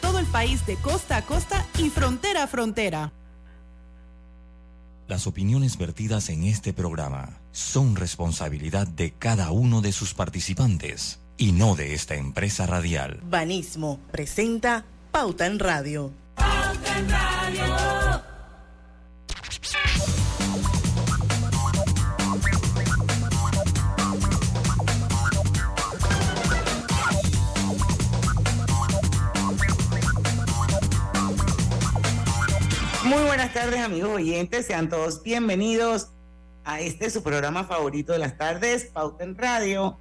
todo el país de costa a costa y frontera a frontera. Las opiniones vertidas en este programa son responsabilidad de cada uno de sus participantes y no de esta empresa radial. Banismo presenta Pauta en Radio. Pauta en Radio. Buenas tardes amigos oyentes, sean todos bienvenidos a este su programa favorito de las tardes, Pauta en Radio,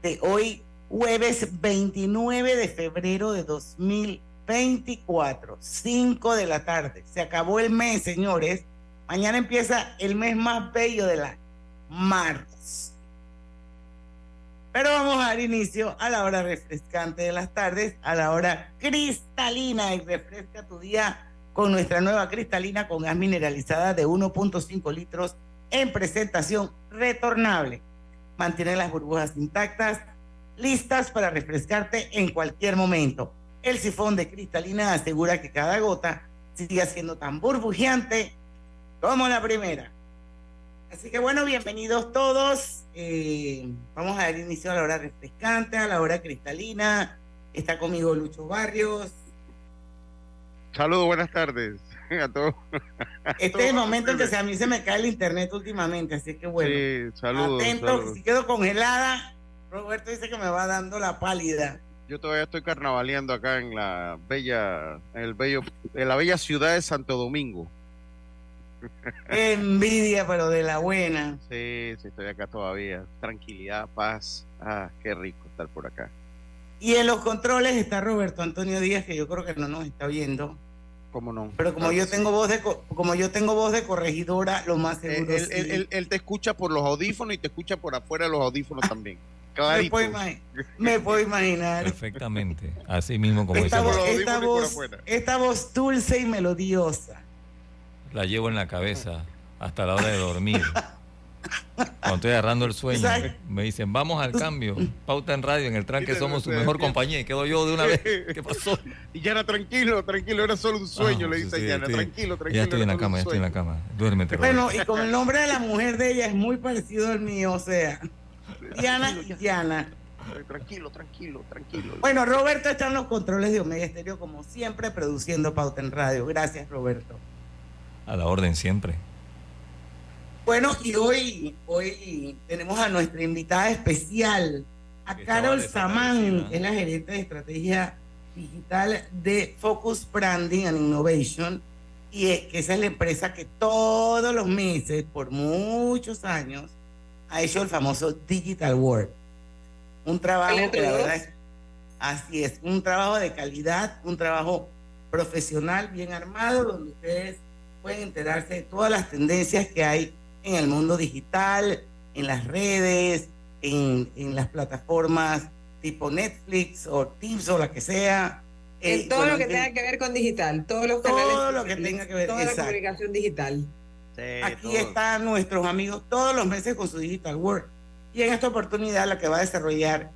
de hoy jueves 29 de febrero de 2024, 5 de la tarde. Se acabó el mes, señores. Mañana empieza el mes más bello de la marzo. Pero vamos a dar inicio a la hora refrescante de las tardes, a la hora cristalina y refresca tu día con nuestra nueva cristalina con gas mineralizada de 1.5 litros en presentación retornable. Mantiene las burbujas intactas, listas para refrescarte en cualquier momento. El sifón de cristalina asegura que cada gota siga siendo tan burbujeante como la primera. Así que bueno, bienvenidos todos. Eh, vamos a dar inicio a la hora refrescante, a la hora cristalina. Está conmigo Lucho Barrios. Saludos, buenas tardes a todos. Este es el momento en que a mí se me cae el internet últimamente, así que bueno. Sí, saludos. Atento, si quedo congelada, Roberto dice que me va dando la pálida. Yo todavía estoy carnavaleando acá en la bella, en el bello, en la bella ciudad de Santo Domingo. envidia, pero de la buena. Sí, sí, estoy acá todavía. Tranquilidad, paz. Ah, qué rico estar por acá. Y en los controles está Roberto Antonio Díaz, que yo creo que no nos está viendo. ¿Cómo no? Pero como yo tengo voz de como yo tengo voz de corregidora, lo más seguro él, él, él, te escucha por los audífonos y te escucha por afuera de los audífonos también. Clarito. Me, puedo imaginar. Perfectamente. Así mismo como esta, voz, esta, voz, esta voz dulce y melodiosa. La llevo en la cabeza hasta la hora de dormir. Cuando estoy agarrando el sueño, me dicen, vamos al cambio. Pauta en radio, en el tranque somos su mejor compañía. Y quedo yo de una vez. ¿Qué pasó? Y ya era tranquilo, tranquilo, era solo un sueño, le dice Yana. Tranquilo, tranquilo. Ya estoy en la cama, ya estoy en la cama. Duérmete. Bueno, y con el nombre de la mujer de ella es muy parecido al mío, o sea, Diana y Diana. Tranquilo, tranquilo, tranquilo. Bueno, Roberto está en los controles de Omega Estéreo, como siempre, produciendo Pauta en Radio. Gracias, Roberto. A la orden siempre. Bueno, y hoy, hoy tenemos a nuestra invitada especial, a Carol Samán, que es la gerente de estrategia digital de Focus Branding and Innovation, y que esa es la empresa que todos los meses, por muchos años, ha hecho el famoso Digital World. Un trabajo que la verdad es, así es, un trabajo de calidad, un trabajo profesional, bien armado, donde ustedes pueden enterarse de todas las tendencias que hay en el mundo digital, en las redes, en, en las plataformas tipo Netflix o Teams o la que sea. En eh, todo lo que tenga que ver con digital, todos los canales. Todo lo que tenga que ver Toda la comunicación digital. Aquí están nuestros amigos todos los meses con su Digital World. Y en esta oportunidad la que va a desarrollar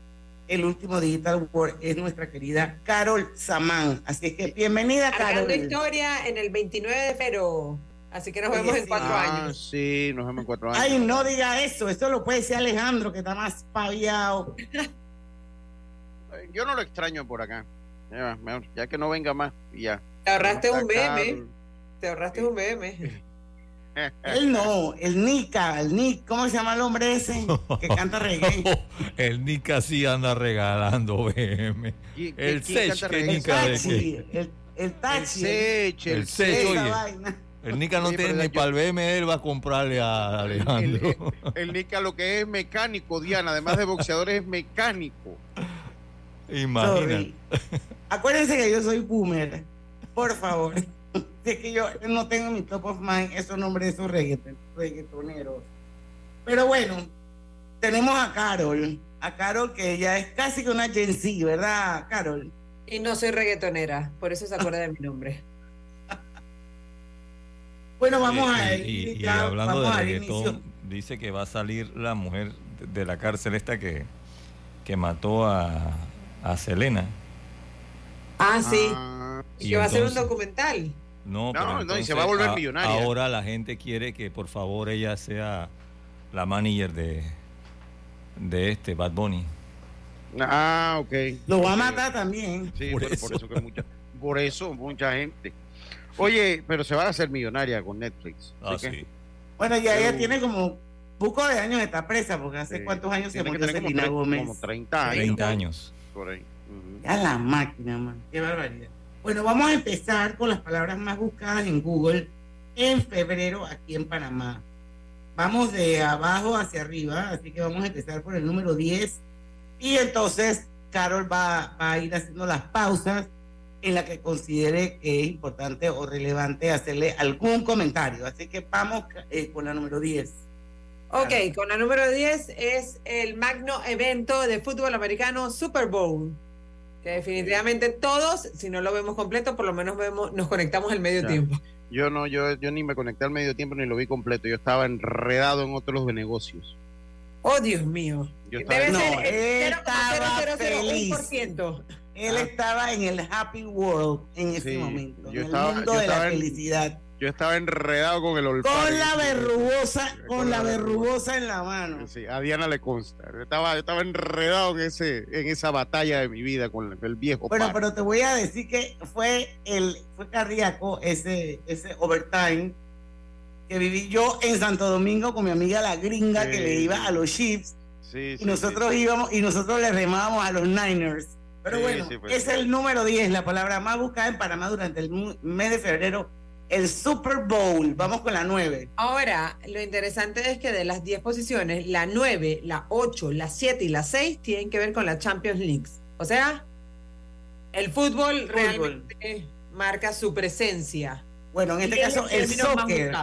el último Digital World es nuestra querida Carol Samán. Así que bienvenida, Carol. historia en el 29 de febrero. Así que nos vemos en cuatro ah, años. Sí, nos vemos en cuatro años. Ay, no diga eso. Eso lo puede decir Alejandro, que está más paviado. Yo no lo extraño por acá. Ya, que no venga más ya. Te ahorraste un BM. Te ahorraste un BM. Él no, el Nika, el Nick, ¿cómo se llama el hombre ese que canta reggae? el Nika sí anda regalando BM. El Sech, el taxi, el, el taxi. El Sech, oye. El Nica no tiene ni para el BM, él va a comprarle a Alejandro. El, Nica lo que es mecánico, Diana, además de boxeador, es mecánico. Imagina. Acuérdense que yo soy boomer, por favor. Es que yo no tengo mi top of mind esos nombres de esos reggaetoneros. Pero bueno, tenemos a Carol, a Carol que ella es casi que una Gen Z, ¿verdad, Carol? Y no soy reggaetonera, por eso se acuerda de mi nombre. Bueno, vamos a ir. Y, hablando de reggaetón, dice que va a salir la mujer de la cárcel esta que, que mató a, a Selena. Ah, sí. Ah, y va a ser un entonces- documental. No, No, pero no, y se entonces va a volver a- millonaria. Ahora la gente quiere que por favor ella sea la manager de, de este Bad Bunny. ah, ok. Lo va a matar también. Sí, Por por, eso. por eso que mucha, por eso mucha gente. Oye, pero se va a hacer millonaria con Netflix. Ah, que sí. Bueno, ya ella tiene como poco de años está presa, porque hace sí. cuántos años se Tiene murió como, Selena tre- Gómez. como 30 años. 30 años. Por ahí. Ujú. Ya la máquina, man. Qué barbaridad. Bueno, vamos a empezar con las palabras más buscadas en Google en febrero aquí en Panamá. Vamos de abajo hacia arriba, así que vamos a empezar por el número 10. Y entonces Carol va, va a ir haciendo las pausas en la que considere que es importante o relevante hacerle algún comentario. Así que vamos eh, con la número 10. Ok, con la número 10 es el magno evento de fútbol americano Super Bowl. Que definitivamente todos, si no lo vemos completo, por lo menos vemos, nos conectamos al medio tiempo. Yo no, yo, yo ni me conecté al medio tiempo ni lo vi completo. Yo estaba enredado en otros de negocios. Oh, Dios mío. Yo estaba Debe No, ser el estaba feliz. 0,0001%. Él Ah. estaba en el happy world en ese Sí, momento, yo en estaba- el mundo de la en- felicidad. Yo estaba enredado con el olfato. Con la verrugosa, Con con la la verrugosa en la mano. Sí, a Diana le consta. Yo estaba, yo estaba enredado en ese, en esa batalla de mi vida con el, el viejo. Bueno, par. pero te voy a decir que fue el fue cardíaco ese ese overtime que viví yo en Santo Domingo con mi amiga la gringa Sí. que le iba a los Chiefs Sí, y nosotros íbamos y nosotros le remábamos a los Niners. Pero Sí, bueno, sí, pues, es el número 10, la palabra más buscada en Panamá durante el mes de febrero, el Super Bowl. Vamos con la 9. Ahora, lo interesante es que de las 10 posiciones, la 9, la 8, la 7 y la 6 tienen que ver con la Champions League. O sea, el fútbol, realmente marca su presencia. Bueno, en este Y caso el más soccer.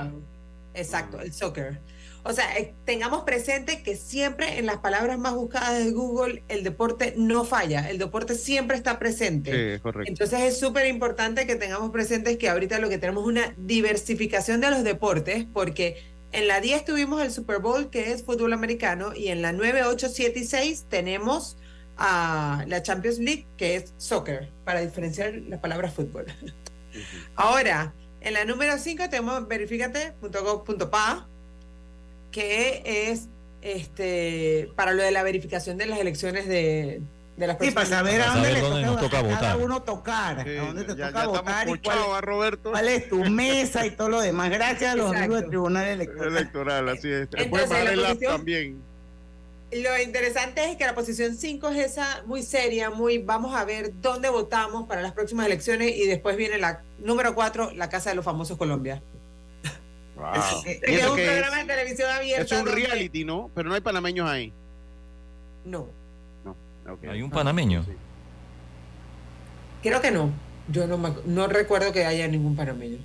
Exacto, el soccer. O sea, eh, tengamos presente que siempre en las palabras más buscadas de Google el deporte no falla, el deporte siempre está presente. Sí, correcto. Entonces es súper importante que tengamos presentes que ahorita lo que tenemos es una diversificación de los deportes, porque en la 10 tuvimos el Super Bowl, que es fútbol americano, y en la 9, 8, 7 y 6 tenemos a la Champions League, que es soccer, para diferenciar la palabra fútbol. Ahora, en la número 5 tenemos verifícate.gov.pa, que es este para lo de la verificación de las elecciones de, de las Sí, para personas. saber a dónde saber le dónde toca, nos toca a cada votar. uno tocar, Sí, a dónde te ya, toca ya votar y cuál, ¿va, Roberto? cuál es tu mesa y todo lo demás. Gracias a los Exacto. amigos del Tribunal Electoral. Electoral, así es. Entonces, Puedes el app también. Lo interesante es que la posición 5 es esa muy seria, muy vamos a ver dónde votamos para las próximas elecciones y después viene la número 4, la Casa de los Famosos Colombia. Wow. Que es eso un que programa de televisión abierta. es, es un donde- reality, ¿no? Pero no hay panameños ahí. No, Ok. Hay un panameño. Sí. creo que no. Yo no, me no recuerdo que haya ningún panameño.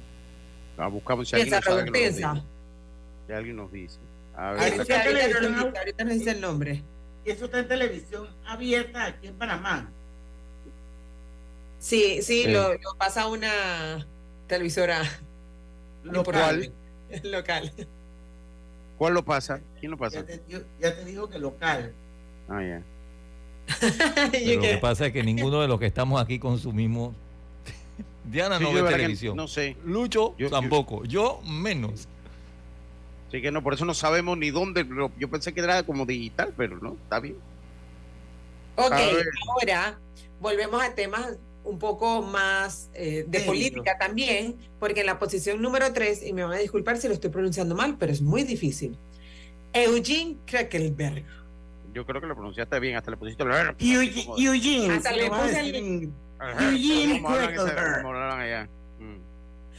Ah, buscamos si alguien Piensa, nos sabe que nos piensa. diga. Si alguien nos dice. A ver, Ahorita, ahorita no televisión dice, ahorita nos dice el nombre. Y eso está en televisión abierta aquí en Panamá. Sí, sí, Sí. Lo, lo pasa una televisora Local. local. ¿Cuál lo pasa? ¿Quién lo Ya pasa? te, yo- ya te digo que local. Ah, ya. Yo lo que- pasa es que ninguno de los que estamos aquí consumimos. Diana Sí, no yo ve televisión. No sé. Lucho Yo- yo- tampoco. Yo, menos. Así que no, por eso no sabemos ni dónde. lo- Yo pensé que era como digital, pero no, está bien. Ok, ahora volvemos a temas un poco más eh, de política también, porque en la posición número 3, y me van a disculpar si lo estoy pronunciando mal, pero es muy difícil. Eugene Kreckelberg. Yo creo que lo pronunciaste bien, hasta le pusiste el. Eugene, Eugene, Hasta le puse el- Eugene allá. Mm.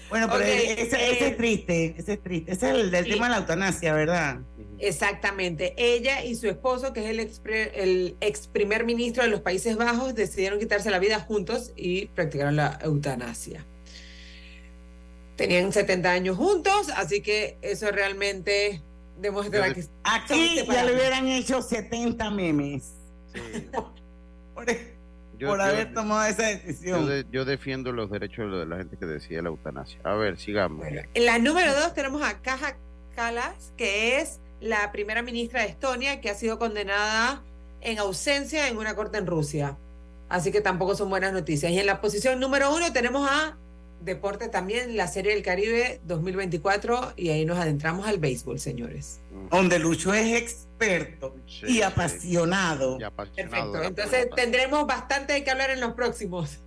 Bueno, pero ese, ese eh, es triste, ese es triste. Ese es el del sí. tema de la eutanasia, ¿verdad? Exactamente. Ella y su esposo, que es el ex, pre- el ex primer ministro de los Países Bajos, decidieron quitarse la vida juntos y practicaron la eutanasia. Tenían 70 años juntos, así que eso realmente demuestra que Aquí ya le hubieran hecho 70 memes Sí. por, Yo- por yo- haber tomado esa Yo, decisión. de- yo defiendo los derechos de la gente que decide la eutanasia. A ver, sigamos. Bueno, en la número dos tenemos a Kaja Kallas, que es la primera ministra de Estonia, que ha sido condenada en ausencia en una corte en Rusia. Así que tampoco son buenas noticias. Y en la posición número uno tenemos a deporte también, la Serie del Caribe 2024, y ahí nos adentramos al béisbol, señores. Donde Lucho es experto y, apasionado. Perfecto, entonces tendremos bastante que hablar en los próximos.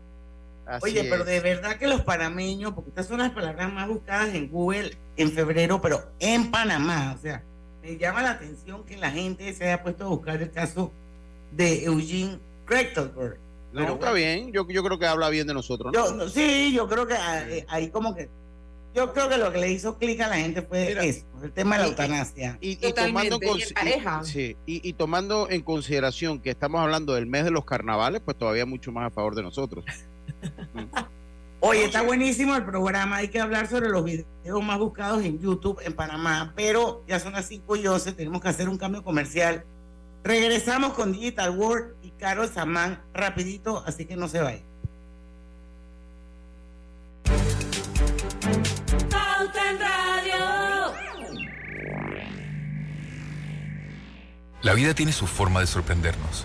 Oye, pero de verdad que los panameños, porque estas son las palabras más buscadas en Google en febrero, pero en Panamá, o sea, me llama la atención que la gente se haya puesto a buscar el caso de Eugene Krechtelberg no, está bien, yo, yo creo que habla bien de nosotros. Yo, sí, yo creo que eh, ahí como que yo creo que lo que le hizo clic a la gente fue eso, el tema de la eutanasia. Y, tomando y, tomando en consideración que estamos hablando del mes de los carnavales, pues todavía mucho más a favor de nosotros. Oye, está buenísimo el programa. Hay que hablar sobre los videos más buscados en YouTube en Panamá, pero ya son las 5 y 11, tenemos que hacer un cambio comercial. Regresamos con Digital World Carol Samán rapidito, así que no se vaya. La vida tiene su forma de sorprendernos,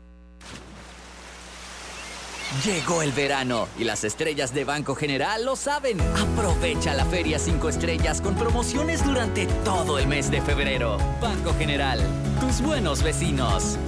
Llegó el verano y las estrellas de Banco General lo saben. Aprovecha la Feria 5 Estrellas con promociones durante todo el mes de febrero. Banco General, tus buenos vecinos.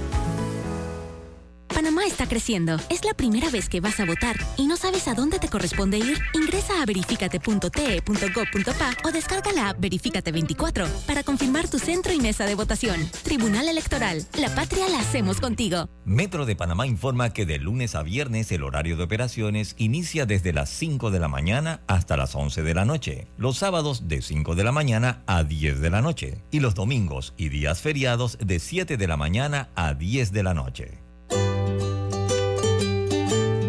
Panamá está creciendo. Es la primera vez que vas a votar y no sabes a dónde te corresponde ir. Ingresa a verificate.te.gov.pa o descarga la app Verifícate 24 para confirmar tu centro y mesa de votación. Tribunal Electoral. La patria la hacemos contigo. Metro de Panamá informa que de lunes a viernes el horario de operaciones inicia desde las 5 de la mañana hasta las 11 de la noche. Los sábados de 5 de la mañana a 10 de la noche. Y los domingos y días feriados de 7 de la mañana a 10 de la noche.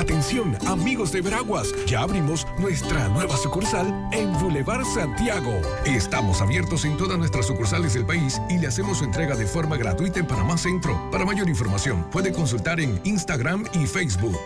Atención, amigos de Veraguas, ya abrimos nuestra nueva sucursal en Boulevard Santiago. Estamos abiertos en todas nuestras sucursales del país y le hacemos su entrega de forma gratuita en Panamá Centro. Para mayor información, puede consultar en Instagram y Facebook.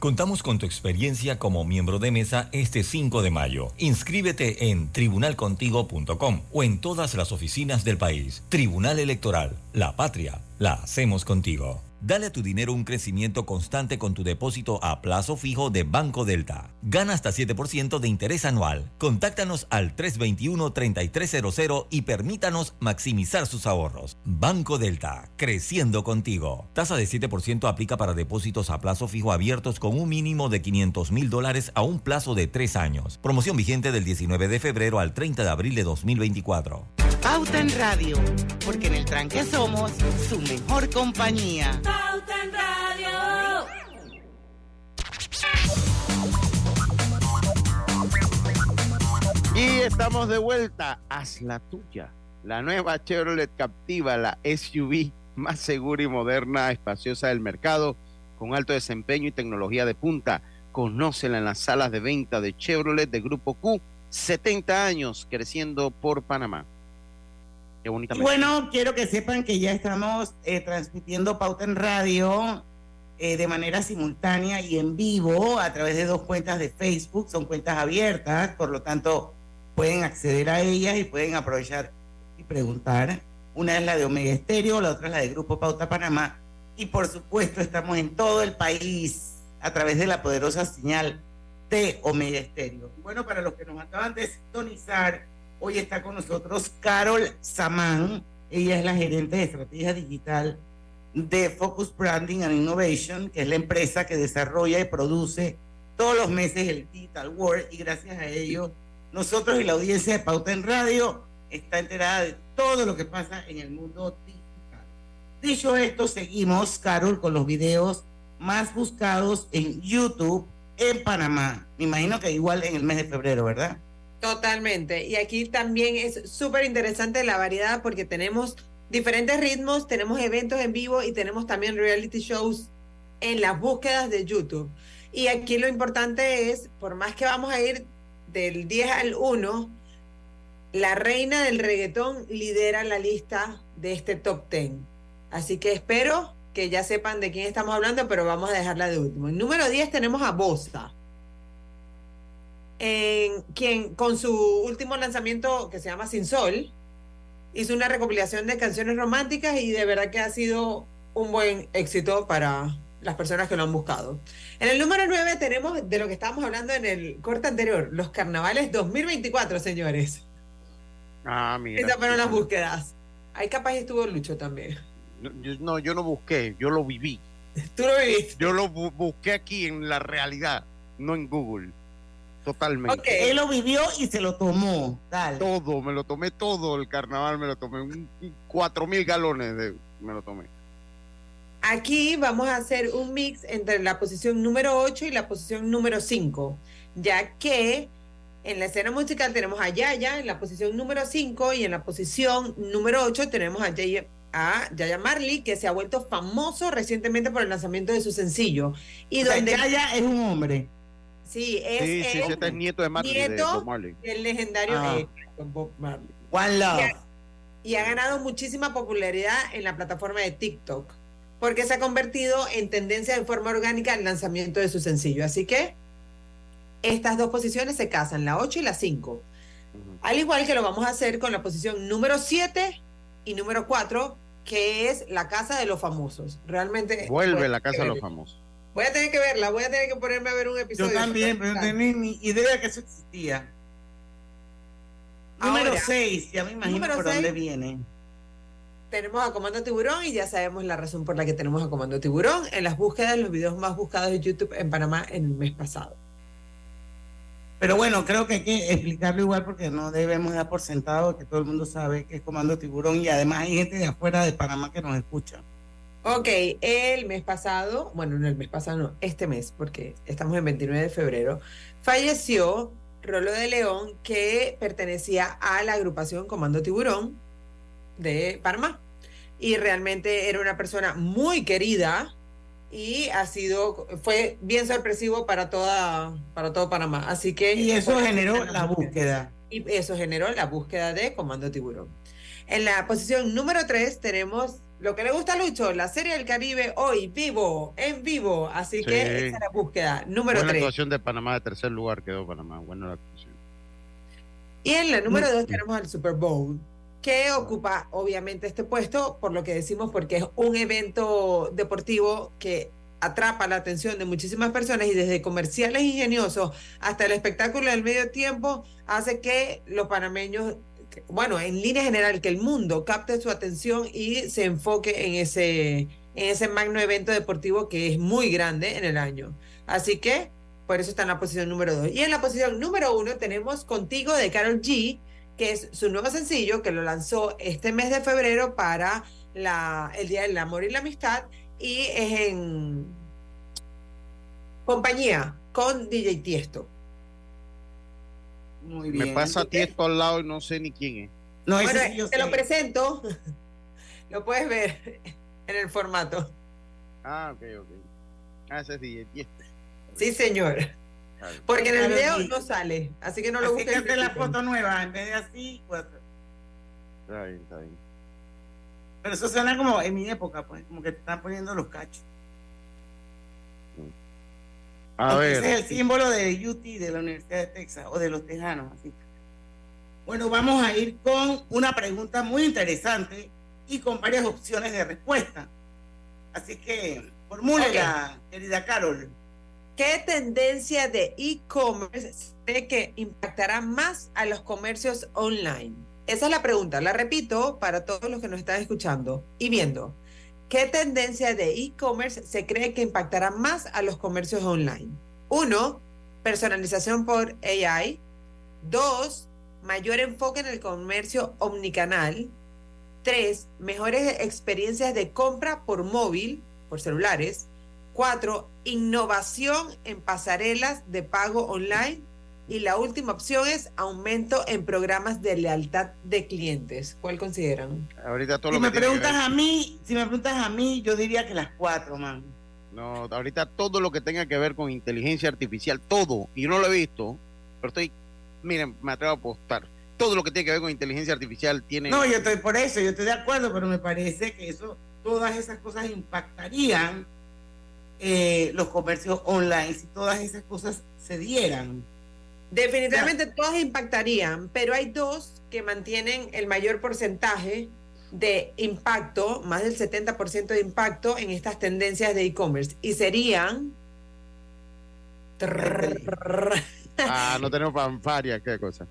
Contamos con tu experiencia como miembro de mesa este 5 de mayo. Inscríbete en tribunalcontigo.com o en todas las oficinas del país. Tribunal Electoral, la patria, la hacemos contigo. Dale a tu dinero un crecimiento constante con tu depósito a plazo fijo de Banco Delta. Gana hasta 7% de interés anual. Contáctanos al 321-3300 y permítanos maximizar sus ahorros. Banco Delta, creciendo contigo. Tasa de 7% aplica para depósitos a plazo fijo abiertos con un mínimo de 500 mil dólares a un plazo de 3 años. Promoción vigente del 19 de febrero al 30 de abril de 2024. Pauta en Radio, porque en el tranque somos su mejor compañía. Pauta en Radio. Y estamos de vuelta. Haz la tuya. La nueva Chevrolet Captiva, la SUV más segura y moderna, espaciosa del mercado, con alto desempeño y tecnología de punta. Conócela en las salas de venta de Chevrolet de Grupo Q. 70 años creciendo por Panamá bueno, quiero que sepan que ya estamos eh, transmitiendo Pauta en Radio eh, de manera simultánea y en vivo a través de dos cuentas de Facebook. Son cuentas abiertas, por lo tanto pueden acceder a ellas y pueden aprovechar y preguntar. Una es la de Omega Estéreo, la otra es la de Grupo Pauta Panamá. Y por supuesto estamos en todo el país a través de la poderosa señal de Omega Estéreo. Bueno, para los que nos acaban de sintonizar, Hoy está con nosotros Carol Samán. Ella es la gerente de estrategia digital de Focus Branding and Innovation, que es la empresa que desarrolla y produce todos los meses el Digital World y gracias a ello nosotros y la audiencia de Pauta en Radio está enterada de todo lo que pasa en el mundo digital. Dicho esto, seguimos, Carol, con los videos más buscados en YouTube en Panamá. Me imagino que igual en el mes de febrero, ¿verdad? Totalmente. Y aquí también es súper interesante la variedad porque tenemos diferentes ritmos, tenemos eventos en vivo y tenemos también reality shows en las búsquedas de YouTube. Y aquí lo importante es, por más que vamos a ir del 10 al 1, la reina del reggaetón lidera la lista de este top 10. Así que espero que ya sepan de quién estamos hablando, pero vamos a dejarla de último. En número 10 tenemos a Bosa, en quien con su último lanzamiento que se llama Sin Sol, hizo una recopilación de canciones románticas y de verdad que ha sido un buen éxito para las personas que lo han buscado. En el número 9 tenemos de lo que estábamos hablando en el corte anterior, los carnavales 2024, señores. Ah, mira. Esas fueron las búsquedas. Ahí capaz estuvo Lucho también. No yo, no, yo no busqué, yo lo viví. Tú lo viviste. Yo lo bu busqué aquí en la realidad, no en Google. Totalmente. Okay. Él lo vivió y se lo tomó. Dale. Todo, me lo tomé todo el carnaval, me lo tomé. Un, cuatro mil galones de, me lo tomé. Aquí vamos a hacer un mix entre la posición número 8 y la posición número 5, ya que en la escena musical tenemos a Yaya en la posición número 5 y en la posición número 8 tenemos a Yaya, a Yaya Marley, que se ha vuelto famoso recientemente por el lanzamiento de su sencillo. Y o sea, donde Yaya es un hombre. Sí, es, sí, sí, el, este es nieto de Marley. nieto de Bob Marley. del legendario Ah. Bob Marley. One Love. Y ha, y ha ganado muchísima popularidad en la plataforma de TikTok, porque se ha convertido en tendencia de forma orgánica el lanzamiento de su sencillo. Así que estas dos posiciones se casan, la 8 y la 5. Al igual que lo vamos a hacer con la posición número 7 y número 4, que es la casa de los famosos. Realmente. Vuelve la casa de los famosos. Voy a tener que verla, voy a tener que ponerme a ver un episodio. Yo también, pero no tenía ni idea que eso existía. Número Ahora, 6, ya me imagino por seis. dónde viene. tenemos a Comando Tiburón y ya sabemos la razón por la que tenemos a Comando Tiburón en las búsquedas, los videos más buscados de YouTube en Panamá en el mes pasado. Pero bueno, creo que hay que explicarlo igual porque no debemos dar por sentado que todo el mundo sabe que es Comando Tiburón y además hay gente de afuera de Panamá que nos escucha. Ok, el mes pasado, bueno, no el mes pasado, no, este mes, porque estamos en 29 de febrero, falleció Rolo de León, que pertenecía a la agrupación Comando Tiburón de Panamá. Y realmente era una persona muy querida y ha sido, fue bien sorpresivo para toda, para todo Panamá. Así que. Y eso generó la búsqueda. Y eso generó la búsqueda de Comando Tiburón. En la posición número 3 tenemos lo que le gusta a Lucho, la serie del Caribe hoy, vivo, en vivo. Así Sí. que esa es la búsqueda. Número Buena 3. actuación de Panamá, de tercer lugar quedó Panamá. Buena la actuación. Y en la número 2 tenemos al Super Bowl, que ocupa obviamente este puesto, por lo que decimos, porque es un evento deportivo que atrapa la atención de muchísimas personas y desde comerciales ingeniosos hasta el espectáculo del medio tiempo hace que los panameños, bueno, en línea general, que el mundo capte su atención y se enfoque en ese, en ese magno evento deportivo que es muy grande en el año. Así que por eso está en la posición número 2. Y en la posición número 1 tenemos Contigo de Carol G, que es su nuevo sencillo que lo lanzó este mes de febrero para la, el Día del Amor y la Amistad y es en compañía con DJ Tiesto. Muy Me pasa Tiesto al lado y no sé ni quién es. No, Bueno, sí yo te sé. lo presento, lo puedes ver en el formato. Ah, ok, ok. Ah, ese es DJ Tiesto. Sí, señor. Porque en el video no sale, así que no lo Así busques. que la foto nueva, en vez de así, pues. Está bien, está bien. Pero eso suena como en mi época, pues, como que te están poniendo los cachos. A Aunque ver. Ese es el símbolo de UT, de la Universidad de Texas, o de los tejanos. Así. Bueno, vamos a ir con una pregunta muy interesante y con varias opciones de respuesta. Así que, formúlela, querida Carol. ¿Qué tendencia de e-commerce se cree que impactará más a los comercios online? Esa es la pregunta. La repito para todos los que nos están escuchando y viendo. ¿Qué tendencia de e-commerce se cree que impactará más a los comercios online? Uno, personalización por AI. Dos, mayor enfoque en el comercio omnicanal. Tres, mejores experiencias de compra por móvil, por celulares. Cuatro, innovación en pasarelas de pago online. Y la última opción es aumento en programas de lealtad de clientes. ¿Cuál consideran? Ahorita todo Si lo me que tiene que preguntas ver- a mí, si me preguntas a mí, yo diría que las cuatro, man. No, ahorita todo lo que tenga que ver con inteligencia artificial, todo, y no lo he visto, pero estoy, miren, me atrevo a apostar, todo lo que tiene que ver con inteligencia artificial tiene... No, yo estoy por eso, yo estoy de acuerdo, pero me parece que eso, todas esas cosas impactarían eh, los comercios online si todas esas cosas se dieran. Definitivamente todas impactarían, pero hay dos que mantienen el mayor porcentaje de impacto, más del 70% de impacto en estas tendencias de e-commerce. Y serían... Ah, no tenemos fanfaria, qué cosa.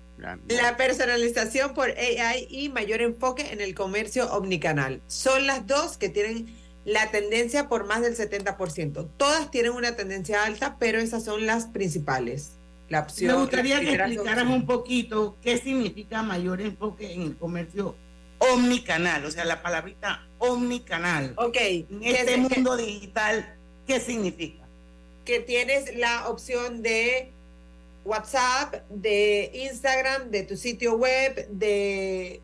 La personalización por AI y mayor enfoque en el comercio omnicanal. Son las dos que tienen la tendencia por más del 70%. Todas tienen una tendencia alta, pero esas son las principales. La opción, Me gustaría que opciones. un poquito qué significa mayor enfoque en el comercio omnicanal, o sea, la palabrita omnicanal. Ok. En este que- mundo digital, ¿qué significa? que tienes la opción de WhatsApp, de Instagram, de tu sitio web, de,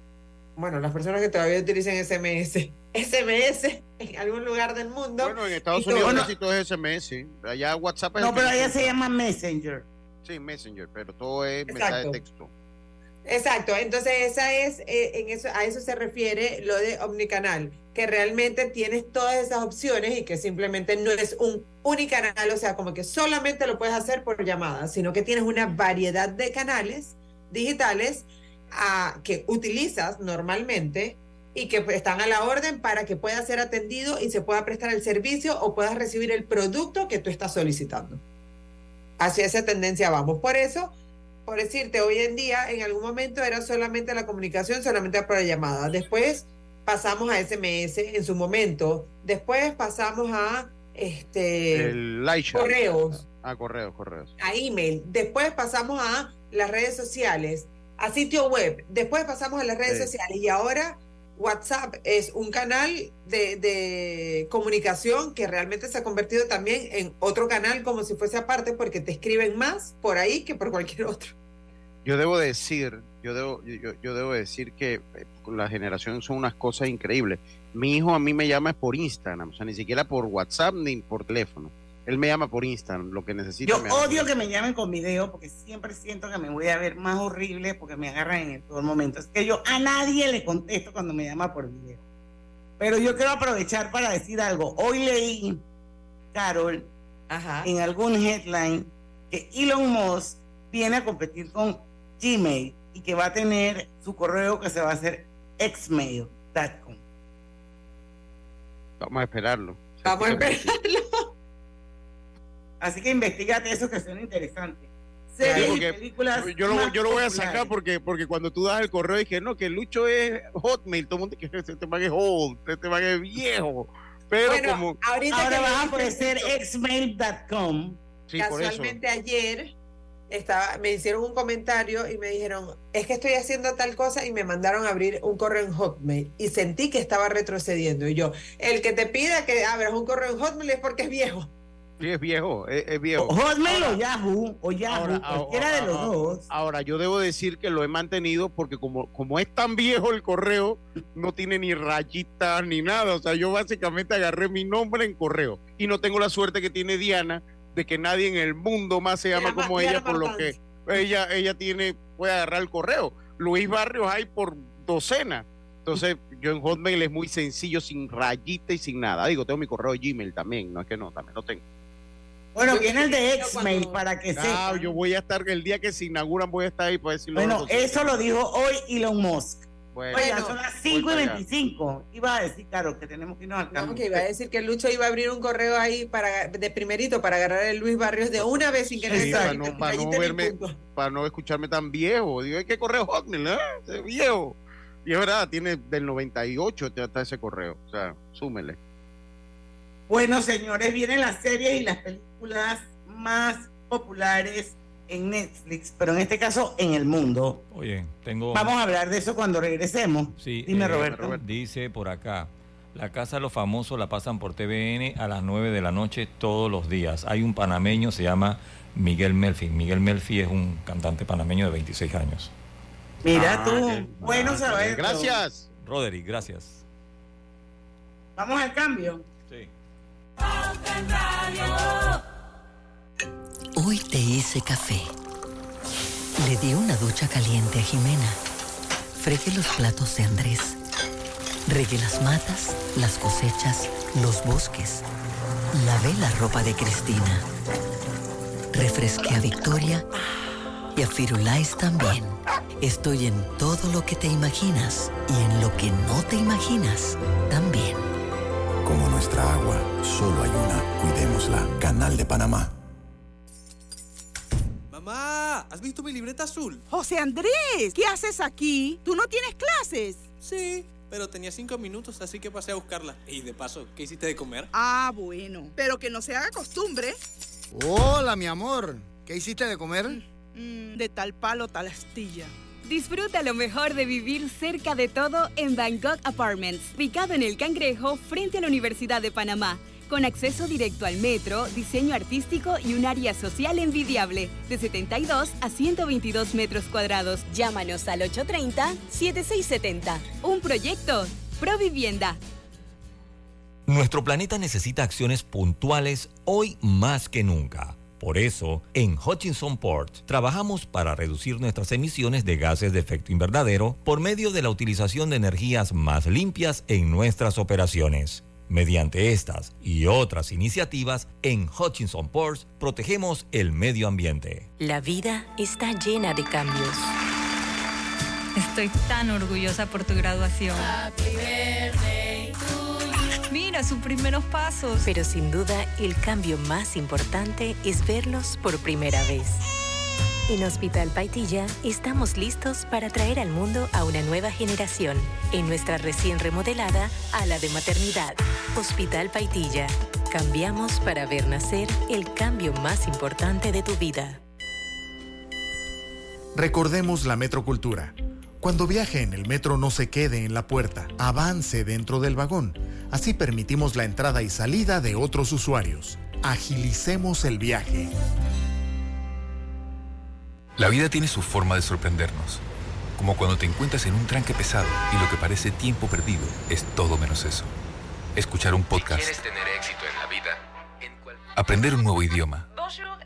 bueno, las personas que todavía utilizan SMS, SMS en algún lugar del mundo. Bueno, en Estados todo- Unidos no, casi todo es SMS, allá WhatsApp es... No, pero allá se llama Messenger. Sí, Messenger, pero todo es mensaje de Exacto. texto. Exacto, entonces esa es, eh, en eso, a eso se refiere lo de omnicanal, que realmente tienes todas esas opciones y que simplemente no es un unicanal, o sea, como que solamente lo puedes hacer por llamada, sino que tienes una variedad de canales digitales ah, que utilizas normalmente y que pues, están a la orden para que pueda ser atendido y se pueda prestar el servicio o puedas recibir el producto que tú estás solicitando. Hacia esa tendencia vamos. Por eso, por decirte, hoy en día, en algún momento era solamente la comunicación, solamente por llamada. Después pasamos a SMS en su momento. Después pasamos a este El correos, Ah, correos, correos. a email. Después pasamos a las redes sociales, a sitio web. Después pasamos a las redes Sí. sociales. Y ahora WhatsApp es un canal de, de comunicación que realmente se ha convertido también en otro canal como si fuese aparte porque te escriben más por ahí que por cualquier otro. Yo debo decir, yo debo, yo, yo debo decir que eh, la generación son unas cosas increíbles. Mi hijo a mí me llama por Instagram, o sea, ni siquiera por WhatsApp ni por teléfono. Él me llama por Instagram, lo que necesita. Yo me odio que me llamen con video porque siempre siento que me voy a ver más horrible porque me agarran en el todo momento. Es que yo a nadie le contesto cuando me llama por video. Pero yo quiero aprovechar para decir algo. Hoy leí, Carol, en algún headline que Elon Musk viene a competir con Gmail y que va a tener su correo que se va a hacer xmail.com. Vamos a esperarlo. Vamos a Así que investigate eso que suena interesante. Series y películas yo lo, yo lo voy a sacar porque, porque cuando tú das el correo dije, no, que Lucho es Hotmail, todo el mundo que este man es old, este man es viejo. Pero Bueno, como... ahorita Ahora vas a aparecer esto, xmail.com. Sí, por eso. Casualmente ayer estaba, me hicieron un comentario y me dijeron, es que estoy haciendo tal cosa y me mandaron a abrir un correo en Hotmail y sentí que estaba retrocediendo. Y yo, el que te pida que abras un correo en Hotmail es porque es viejo. Sí, es viejo, es, es viejo. Hotmail o Yahoo, o Yahoo, Ahora, cualquiera de los ahora, dos. Ahora, yo debo decir que lo he mantenido porque como, como es tan viejo el correo, no tiene ni rayitas ni nada. O sea, yo básicamente agarré mi nombre en correo. Y no tengo la suerte que tiene Diana de que nadie en el mundo más se llama llama como Diana ella, por lo que ella, ella tiene, puede agarrar el correo. Luis Barrios hay por docena. Entonces, yo en Hotmail es muy sencillo, sin rayita y sin nada. Digo, tengo mi correo Gmail también, no es que no, también lo tengo. Bueno, viene el de Xmail cuando- para que Ah, sepan. yo voy a estar, el día que se inauguran voy a estar ahí para decirlo. Bueno, eso lo dijo hoy Elon Musk. Bueno, son las 5 y para allá. 25. Iba a decir, claro, que tenemos que irnos al No, que iba a decir que Lucho iba a abrir un correo ahí para de primerito para agarrar el Luis Barrios de una vez sin que Sí, para no, para no verme, para no escucharme tan viejo. Digo, que correo Hotmail, ¿eh? Viejo. Y es verdad, tiene del 98 hasta ese correo. O sea, súmele. Bueno, señores, vienen las series y las películas más populares en Netflix, pero en este caso en el mundo. Oye, tengo. Vamos a hablar de eso cuando regresemos. Sí, Dime, eh, Roberto. Dice por acá. La Casa de los Famosos la pasan por TVN a las 9 de la noche todos los días. Hay un panameño, se llama Miguel Melfi. Miguel Melfi es un cantante panameño de 26 años. Mira Ah, tú. qué- bueno ah, saber. Gracias. Roderick, gracias. Vamos al cambio. Hoy te hice café. Le di una ducha caliente a Jimena. Fregué los platos de Andrés. Regué las matas, las cosechas, los bosques. Lavé la ropa de Cristina. Refresqué a Victoria y a Firulais también. Estoy en todo lo que te imaginas y en lo que no te imaginas también. Como nuestra agua, solo hay una. Cuidémosla. Canal de Panamá. Mamá, ¿has visto mi libreta azul? José Andrés, ¿qué haces aquí? ¿Tú no tienes clases? Sí, pero tenía cinco minutos, así que pasé a buscarla. Y de paso, ¿qué hiciste de comer? Ah, bueno. Pero que no se haga costumbre. Hola, mi amor. ¿Qué hiciste de comer? Mm, de tal palo, tal astilla. Disfruta lo mejor de vivir cerca de todo en Bangkok Apartments, ubicado en el Cangrejo frente a la Universidad de Panamá, con acceso directo al metro, diseño artístico y un área social envidiable, de 72 a 122 metros cuadrados. Llámanos al 830-7670. Un proyecto, Provivienda. Nuestro planeta necesita acciones puntuales hoy más que nunca. Por eso, en Hutchinson Port trabajamos para reducir nuestras emisiones de gases de efecto invernadero por medio de la utilización de energías más limpias en nuestras operaciones. Mediante estas y otras iniciativas, en Hutchinson Ports protegemos el medio ambiente. La vida está llena de cambios. Estoy tan orgullosa por tu graduación. Mira sus primeros pasos. Pero sin duda, el cambio más importante es verlos por primera vez. En Hospital Paitilla estamos listos para traer al mundo a una nueva generación en nuestra recién remodelada ala de maternidad. Hospital Paitilla. Cambiamos para ver nacer el cambio más importante de tu vida. Recordemos la metrocultura. Cuando viaje en el metro no se quede en la puerta, avance dentro del vagón. Así permitimos la entrada y salida de otros usuarios. Agilicemos el viaje. La vida tiene su forma de sorprendernos, como cuando te encuentras en un tranque pesado y lo que parece tiempo perdido es todo menos eso. Escuchar un podcast, tener éxito en la vida, aprender un nuevo idioma,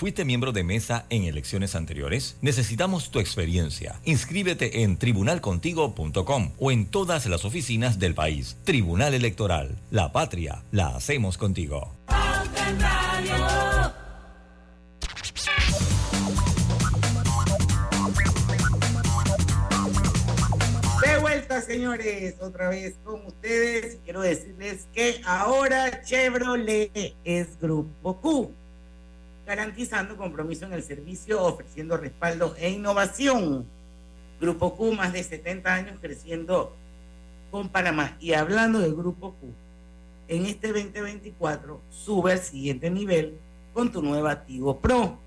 ¿Fuiste miembro de mesa en elecciones anteriores? Necesitamos tu experiencia. Inscríbete en tribunalcontigo.com o en todas las oficinas del país. Tribunal Electoral. La patria la hacemos contigo. De vuelta, señores, otra vez con ustedes. Quiero decirles que ahora Chevrolet es Grupo Q, garantizando compromiso en el servicio, ofreciendo respaldo e innovación. Grupo Q, más de 70 años creciendo con Panamá. Y hablando del Grupo Q, en este 2024 sube al siguiente nivel con tu nueva Tigo Pro.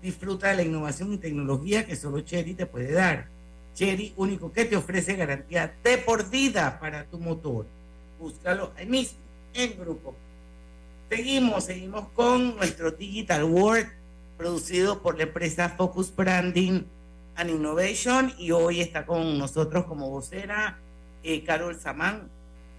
Disfruta de la innovación y tecnología que solo Cherry te puede dar. Cherry, único que te ofrece garantía de por vida para tu motor. Búscalo ahí mismo, en grupo. Seguimos, seguimos con nuestro Digital World, producido por la empresa Focus Branding and Innovation. Y hoy está con nosotros como vocera eh, Carol Samán.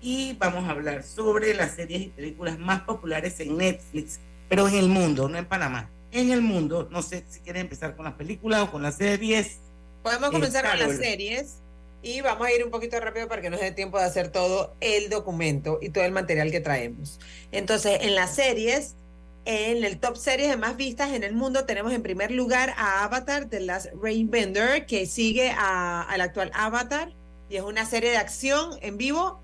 Y vamos a hablar sobre las series y películas más populares en Netflix, pero en el mundo, no en Panamá. En el mundo, no sé si quieren empezar con las películas o con las series. Podemos Eh, comenzar con las Carol. series y vamos a ir un poquito rápido para que nos dé tiempo de hacer todo el documento y todo el material que traemos. Entonces, en las series, en el top series de más vistas en el mundo, tenemos en primer lugar a Avatar de Last Rainbender, que sigue al actual Avatar y es una serie de acción en vivo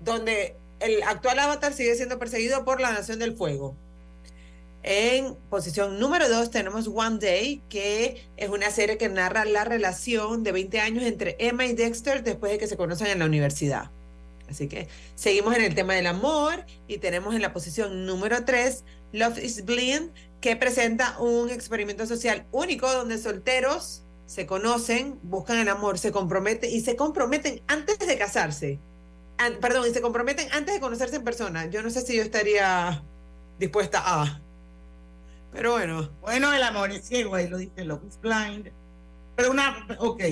donde el actual avatar sigue siendo perseguido por la Nación del Fuego. En posición número 2 tenemos One Day, que es una serie que narra la relación de 20 años entre Emma y Dexter después de que se conocen en la universidad. Así que seguimos en el tema del amor y tenemos en la posición número 3 Love is Blind, que presenta un experimento social único donde solteros se conocen, buscan el amor, se comprometen y se comprometen antes de casarse. Perdón, y se comprometen antes de conocerse en persona. Yo no sé si yo estaría dispuesta a. Pero bueno. Bueno, el amor es ciego, ahí lo dice Love is Blind. Pero una, ok,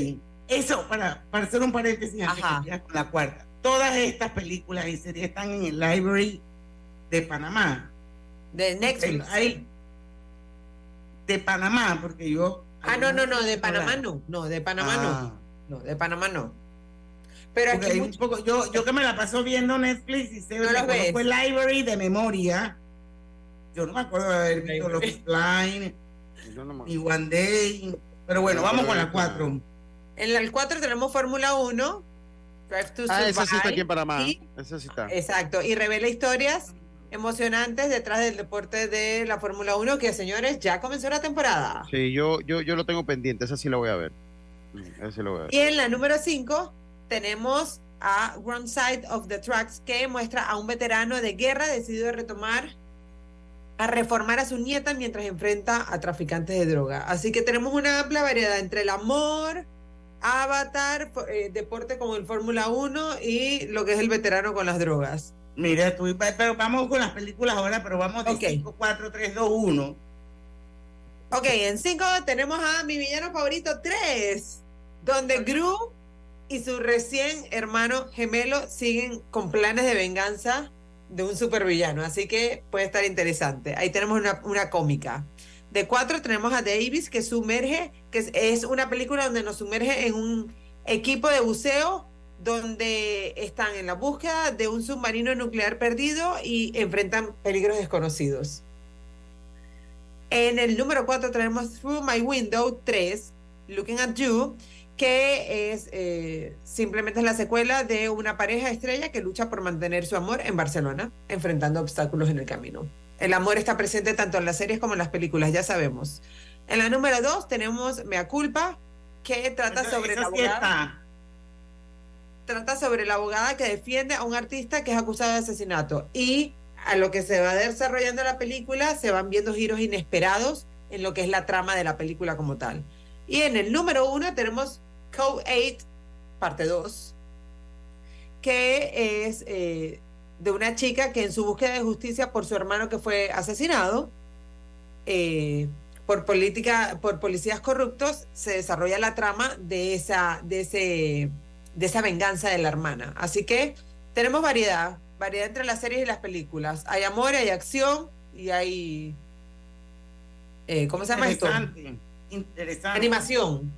eso para, para hacer un paréntesis antes con la cuarta. Todas estas películas y series están en el library de Panamá. De Netflix. Hay de Panamá, porque yo. Ah, no, no, no, de Panamá no. No, de Panamá Ah. no. No, de Panamá no. Pero aquí hay mucho- un poco, yo, yo que me la paso viendo Netflix y sé No conozco el library de memoria. Yo no me acuerdo de haber visto Love is Blind, ni One Day. Pero bueno, No, vamos con la cuatro. En el 4 tenemos Fórmula 1, Drive to Ah, esa sí está aquí en Panamá. y- Esa sí está. exacto, y revela historias emocionantes detrás del deporte de la Fórmula 1, que señores, ya comenzó la temporada. Sí, yo, yo, yo lo tengo pendiente. Esa sí la voy a ver. Mm, Esa sí la voy a ver. Y en la número 5 tenemos a Wrong Side of the Tracks, que muestra a un veterano de guerra decidido a retomar, a reformar a su nieta mientras enfrenta a traficantes de droga. Así que tenemos una amplia variedad entre el amor, avatar, eh, deporte como el Fórmula 1 y lo que es el veterano con las drogas. Mira, tú, pero vamos con las películas ahora, pero vamos de 5, 4, 3, 2, 1. Ok, en 5 tenemos a mi villano favorito 3, donde Gru y su recién hermano gemelo siguen con planes de venganza de un supervillano, así que puede estar interesante. Ahí tenemos una, una cómica. De 4 tenemos a Davis que sumerge, que es, es una película donde nos sumerge en un equipo de buceo donde están en la búsqueda de un submarino nuclear perdido y enfrentan peligros desconocidos. En el número 4 tenemos Through My Window 3, Looking at You, que es eh, simplemente es la secuela de una pareja estrella que lucha por mantener su amor en Barcelona, enfrentando obstáculos en el camino. El amor está presente tanto en las series como en las películas, ya sabemos. En la número 2 tenemos Mea Culpa, que trata sobre la abogada trata sobre la abogada que defiende a un artista que es acusado de asesinato. Y a lo que se va desarrollando la película, se van viendo giros inesperados en lo que es la trama de la película como tal. Y en el número uno tenemos Code 8, parte 2, que es eh, de una chica que en su búsqueda de justicia por su hermano que fue asesinado, eh, por política, por policías corruptos, se desarrolla la trama de esa, de ese, de esa venganza de la hermana. Así que tenemos variedad, variedad entre las series y las películas. Hay amor, hay acción y hay eh, ¿cómo se llama esto? Interesante, interesante. Animación.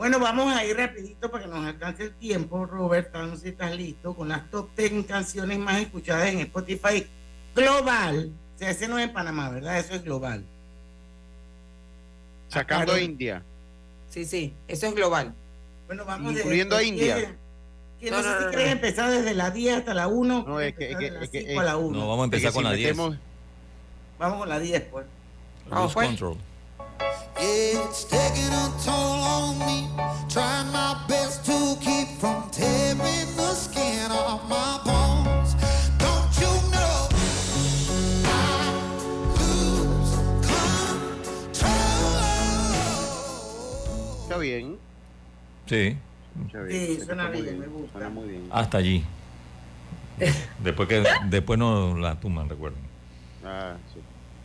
Bueno, vamos a ir rapidito para que nos alcance el tiempo, Robert, no sé si estás listo, con las top 10 canciones más escuchadas en Spotify global. O sea, ese no es en Panamá, ¿verdad? Eso es global. Sacando a India. Sí, sí, eso es global. Bueno, vamos Incluyendo a de- India. que No, no, sé si no, quieres no. empezar desde la 10 hasta la 1. No, es que, es que, es que- a la 1. No, vamos a empezar es que con si la 10. metemos- Vamos con la 10, pues. A I lose control? Está bien. Sí, Está bien. Sí, suena bien, me gusta. Suena muy bien. hasta allí. Después que después no la tumban, recuerden. Ah, sí.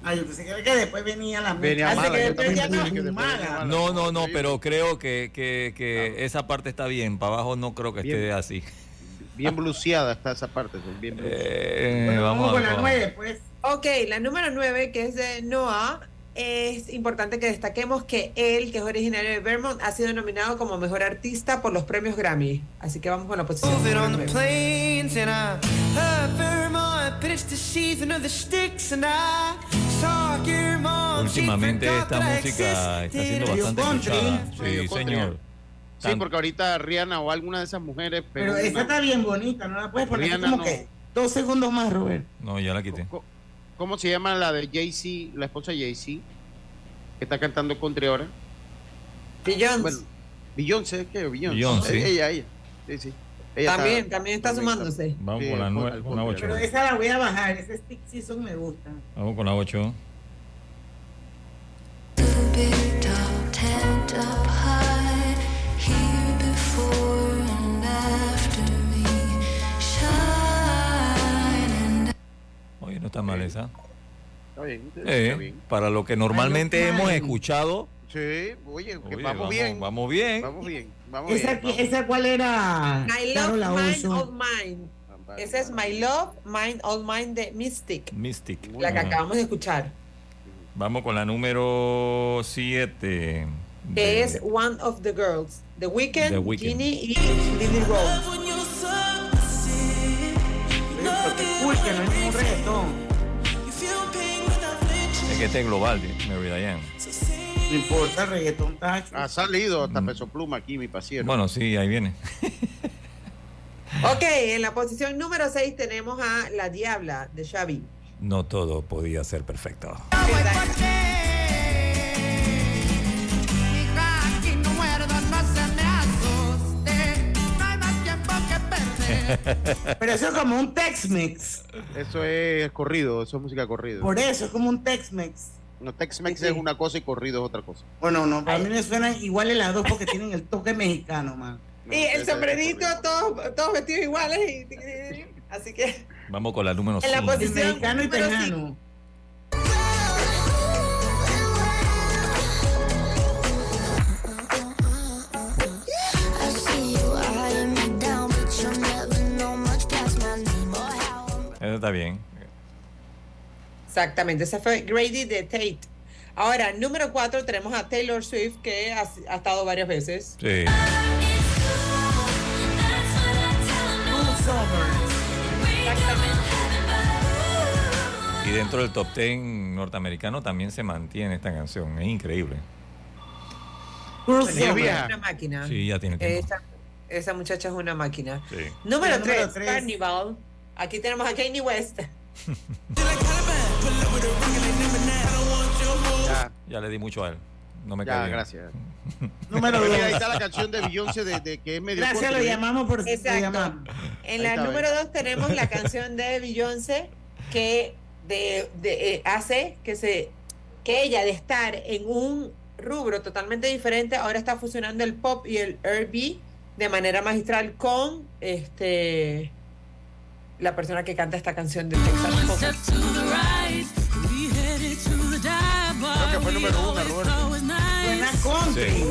Ah, yo pensé que después venía la Venía mala, que después ya no que después mala. venía mala. No, no, no, pero creo que, que, que esa parte está bien. Para abajo no creo que esté Bien. así. Bien bluseada está esa parte. Bien bluseada. Eh, Bueno, vamos con la 9, pues. Ok, la número 9, que es de Noah, es importante que destaquemos que él, que es originario de Vermont, ha sido nominado como mejor artista por los premios Grammy. Así que vamos con la posición. Últimamente esta música está siendo bastante country. escuchada. Sí, señor. Sí, porque ahorita Rihanna o alguna de esas mujeres. Pero esa está bien bonita, ¿no la puedes poner así Rihanna como no. que Dos segundos más, Robert. No, ya la quité. ¿Cómo se llama la de Jay-Z, la esposa de Jay-Z? Que está cantando country ahora. Beyoncé. Bueno, Beyoncé, ¿qué? Beyoncé. Beyoncé. Ella, ella. Sí, sí. Ella También, está- también está sumándose. Vamos Sí, con la el nueve, country, con la el 8. Pero esa la voy a bajar. Ese Stick Season me gusta. Vamos con la 8. Oye, no está mal esa. Está bien, Eh, está bien. para lo que normalmente Ay, no, hemos escuchado. Sí, oye, que Oye, vamos, bien. Vamos bien. Vamos bien. Vamos ¿Esa, bien. vamos esa cuál era? My Carol Love, Oso. All Mine. Ese es My Love, Mine, All Mine de Mystic. Mystic. La que Ajá. acabamos de escuchar. Vamos con la número 7. Que es One of the Girls. The Weeknd, The Weeknd. Ginny y Lily Rose. No es un reggaetón. Es que este es global, de Mary Diane. No importa, el reggaetón tacho. Ha salido hasta peso pluma aquí, mi paciente. Bueno, sí, ahí viene. Ok, en la posición número 6 tenemos a La Diabla de Xavi. No todo podía ser perfecto. Aquí no muerdo, no se me asuste. No hay más tiempo que perder. Pero eso es como un Tex-Mex. Eso es corrido, eso es música corrido. Por eso es como un Tex-Mex. No, Tex-Mex Sí, es una cosa y corrido es otra cosa. Bueno, no, para mí me suenan iguales las dos porque tienen el toque mexicano, man. Y el sombrerito, todos, todos vestidos iguales. y- así que Vamos con la número en la 5. posición Mexicano y tejano. Eso está bien. Exactamente, ese fue Grady de Tate. Ahora, número 4 tenemos a Taylor Swift, que ha, ha estado varias veces. Sí. Y dentro del top 10 norteamericano también se mantiene esta canción. Es increíble. Vieja. es una máquina. Sí, ya tiene tiempo. Esa, esa muchacha es una máquina. Sí. Número Sí, número 3, tres. Carnival. Aquí tenemos a Kanye West. Ya, Ya le di mucho a él. No me ya, gracias. Dos. mira, ahí está la canción de Beyoncé de, de que es medio Gracias, lo llamamos por Exacto. llamamos. En la número ¿ves? 2 tenemos la canción de Beyoncé que de, de, eh, hace que se que ella de estar en un rubro totalmente diferente ahora está fusionando el pop y el R&B de manera magistral con este la persona que canta esta canción de Texas Pop. Creo que fue número uno, Roberto. Buena country. Sí.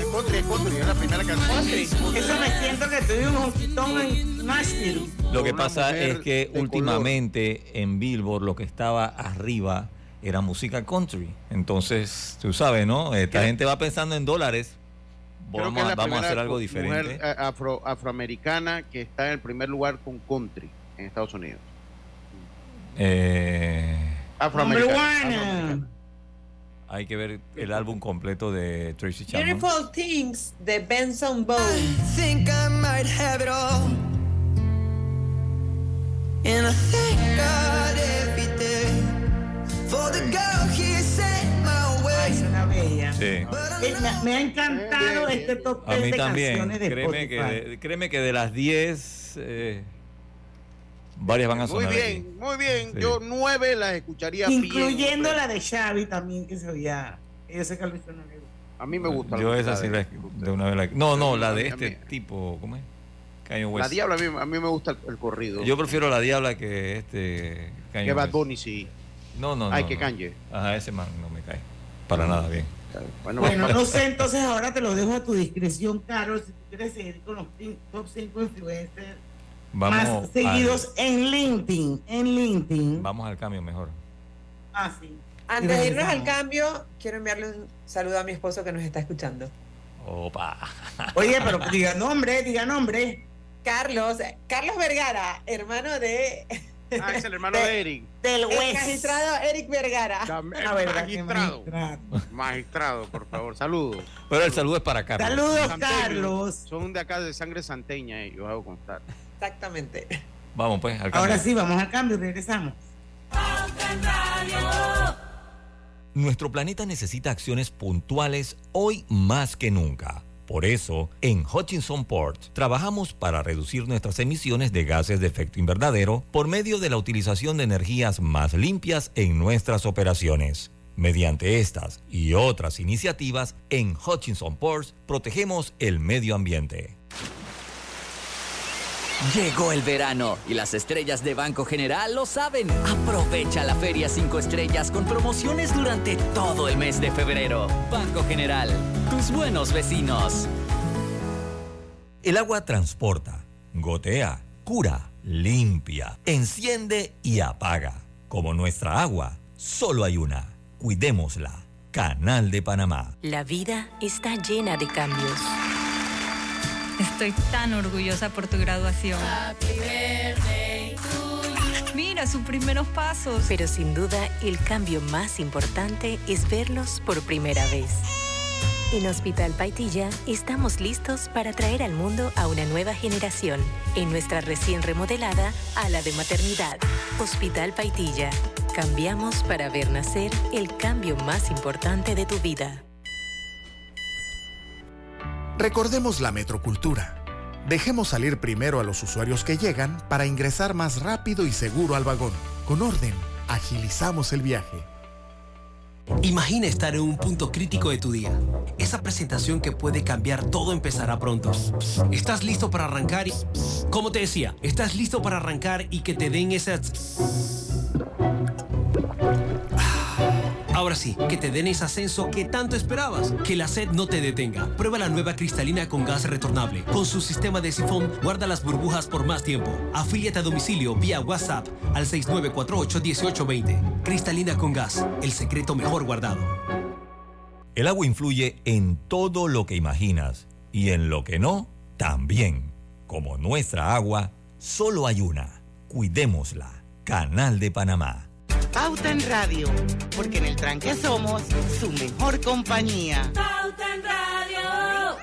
Es country, es country, es la primera canción. Eso me siento que tuvimos un quitón en Nashville. Lo que pasa es que últimamente en Billboard lo que estaba arriba era música country. Entonces, tú sabes, ¿no? Esta gente va pensando en dólares. Creo que Vamos, es a, la vamos a primera hacer algo diferente. Mujer afro, afroamericana que está en el primer lugar con country en Estados Unidos. Eh, afroamericana. Hay que ver el álbum completo de Tracy Chapman. Beautiful Things de Benson Boone. Think I might have it all. And I thank God every day for the girl he sent my Ay, way. es una bella. Sí. Eh, Me, me ha encantado este top A 10 mí de también. canciones de Créeme Spotify. créeme que de las 10, eh, varias van a Muy sonar. bien, aquí. muy bien. Sí. Yo nueve las escucharía bien, Incluyendo la de Xavi también, que se oía. Sé que a no mí me gusta. Yo la esa sí de- la de una vez la No, no, la de este tipo, ¿cómo es? La West. diabla a mí, a mí me gusta el, el corrido. Yo prefiero la diabla que este Kanye que Bad. Bunny sí. No, no, no. Ay, no. que Kanye. Ajá, ese man no me cae. Para nada bien. Bueno, Bueno, no sé, entonces ahora te lo dejo a tu discreción, Carol, si tú quieres seguir con los top 5 influencers Vamos, más seguidos en LinkedIn. En LinkedIn. vamos al cambio mejor. Ah, sí. Antes de irnos al cambio, quiero enviarle un saludo a mi esposo que nos está escuchando. Opa. Oye, pero diga nombre, diga nombre. Carlos, Carlos Vergara, hermano de Ah, es el hermano de Eric. Del el West. magistrado Eric Vergara. Dame- La verdad magistrado. magistrado. Magistrado, por favor. Saludos. Pero el saludo es para Carlos. Saludos. Carlos. Son de acá de sangre santeña ellos, hago constar. Exactamente. Vamos pues, al cambio. Ahora sí, vamos al cambio, regresamos. Nuestro planeta necesita acciones puntuales hoy más que nunca. Por eso, en Hutchinson Port trabajamos para reducir nuestras emisiones de gases de efecto invernadero por medio de la utilización de energías más limpias en nuestras operaciones. Mediante estas y otras iniciativas, en Hutchinson Ports protegemos el medio ambiente. Llegó el verano y las estrellas de Banco General lo saben. Aprovecha la Feria 5 Estrellas con promociones durante todo el mes de febrero. Banco General, tus buenos vecinos. El agua transporta, gotea, cura, limpia, enciende y apaga. Como nuestra agua, solo hay una. Cuidémosla. Canal de Panamá. La vida está llena de cambios. Estoy tan orgullosa por tu graduación. Mira sus primeros pasos. Pero sin duda, el cambio más importante es verlos por primera vez. En Hospital Paitilla estamos listos para traer al mundo a una nueva generación en nuestra recién remodelada ala de maternidad. Hospital Paitilla. Cambiamos para ver nacer el cambio más importante de tu vida. Recordemos la metrocultura. Dejemos salir primero a los usuarios que llegan para ingresar más rápido y seguro al vagón. Con orden, agilizamos el viaje. Imagina estar en un punto crítico de tu día. Esa presentación que puede cambiar todo empezará pronto. ¿Estás listo para arrancar? Como te decía, ¿estás listo para arrancar y que te den esa... Ahora sí, que te den ese ascenso que tanto esperabas. Que la sed no te detenga. Prueba la nueva cristalina con gas retornable. Con su sistema de sifón, guarda las burbujas por más tiempo. Afíliate a domicilio vía WhatsApp al 6948-1820. Cristalina con gas, el secreto mejor guardado. El agua influye en todo lo que imaginas y en lo que no, también. Como nuestra agua, solo hay una. Cuidémosla. Canal de Panamá. Pauta en Radio, porque en el tranque somos su mejor compañía. Pauta en Radio.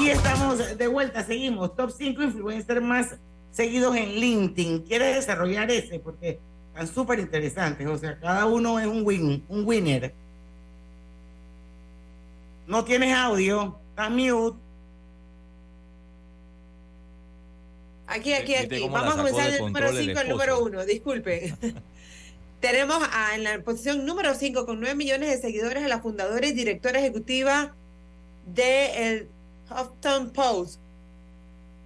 Y estamos de vuelta, seguimos. Top 5 influencers más seguidos en LinkedIn. ¿Quieres desarrollar ese? Porque están súper interesantes. O sea, cada uno es un win, un winner. No tienes audio, está mute. Aquí, aquí, aquí. Vamos a comenzar de del número control el 5 al esposo. número 1. Disculpen. Tenemos a- en la posición número 5 con 9 millones de seguidores a la fundadora y directora ejecutiva de el Huffington Post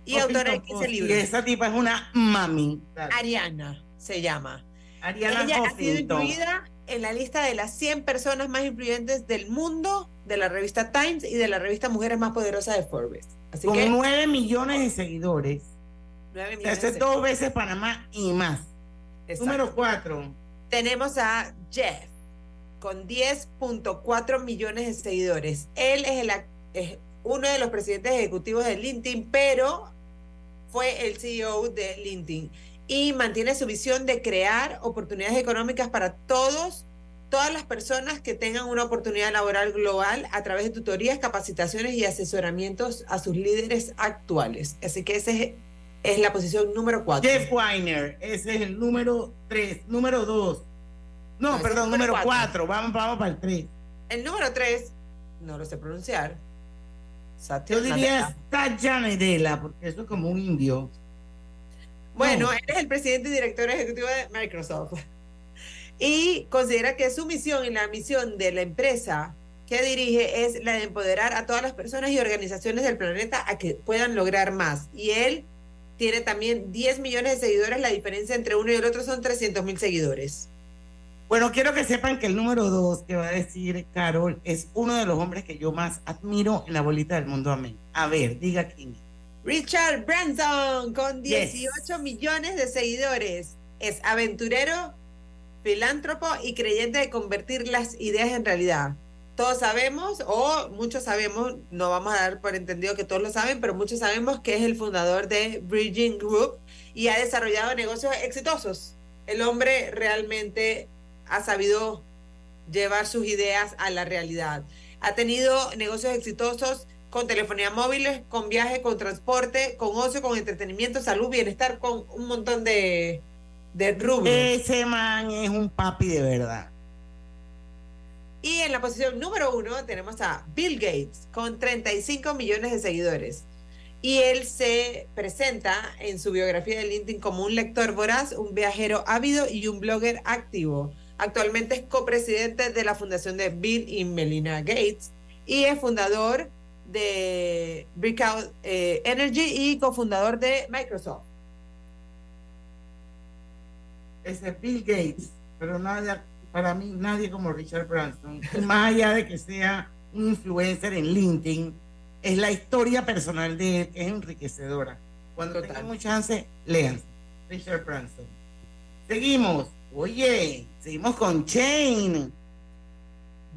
y autora de 15 Y libros. esa tipa es una mami. Ariana se llama. Ariana Ella ha sido Huffington. incluida en la lista de las 100 personas más influyentes del mundo de la revista Times y de la revista Mujeres Más Poderosas de Forbes. Así Con que 9 millones de seguidores. 9 Se millones hace de dos veces Panamá y más. Exacto. Número 4. Tenemos a Jeff con 10.4 millones de seguidores. Él es, el, es uno de los presidentes ejecutivos de LinkedIn, pero fue el CEO de LinkedIn y mantiene su visión de crear oportunidades económicas para todos, todas las personas que tengan una oportunidad laboral global a través de tutorías, capacitaciones y asesoramientos a sus líderes actuales. Así que esa es, es la posición número 4. Jeff Weiner, ese es el número 3. Número 2. No, No, perdón, número número 4. Vamos, vamos para el 3. El número 3, no lo sé pronunciar. Satya Yo diría. Satya Nadella, porque eso es como un indio. Bueno, No. él es el presidente y director ejecutivo de Microsoft. Y considera que su misión y la misión de la empresa que dirige es la de empoderar a todas las personas y organizaciones del planeta a que puedan lograr más. Y él tiene también 10 millones de seguidores. La diferencia entre uno y el otro son 300 mil seguidores. Bueno, quiero que sepan que el número 2 que va a decir Carol es uno de los hombres que yo más admiro en la bolita del mundo. Amén. A ver, diga quién. Richard Branson con Yes. 18 millones de seguidores. Es aventurero, filántropo y creyente de convertir las ideas en realidad. Todos sabemos, o muchos sabemos, no vamos a dar por entendido que todos lo saben, pero muchos sabemos que es el fundador de Bridging Group y ha desarrollado negocios exitosos. El hombre realmente ha sabido llevar sus ideas a la realidad. Ha tenido negocios exitosos con telefonía móviles, con viaje, con transporte, con ocio, con entretenimiento, salud, bienestar, con un montón de, de rubros. Ese man es un papi de verdad. Y en la posición número uno tenemos a Bill Gates con 35 millones de seguidores. Y él se presenta en su biografía de LinkedIn como un lector voraz, un viajero ávido y un blogger activo. Actualmente es copresidente de la fundación de Bill y Melina Gates y es fundador de Breakout eh, Energy y cofundador de Microsoft. Ese es Bill Gates, pero nada, para mí nadie como Richard Branson. Y más allá de que sea un influencer en LinkedIn, es la historia personal de él, que es enriquecedora. Cuando tengan un chance, lean Richard Branson. Seguimos. Oye, seguimos con Chain.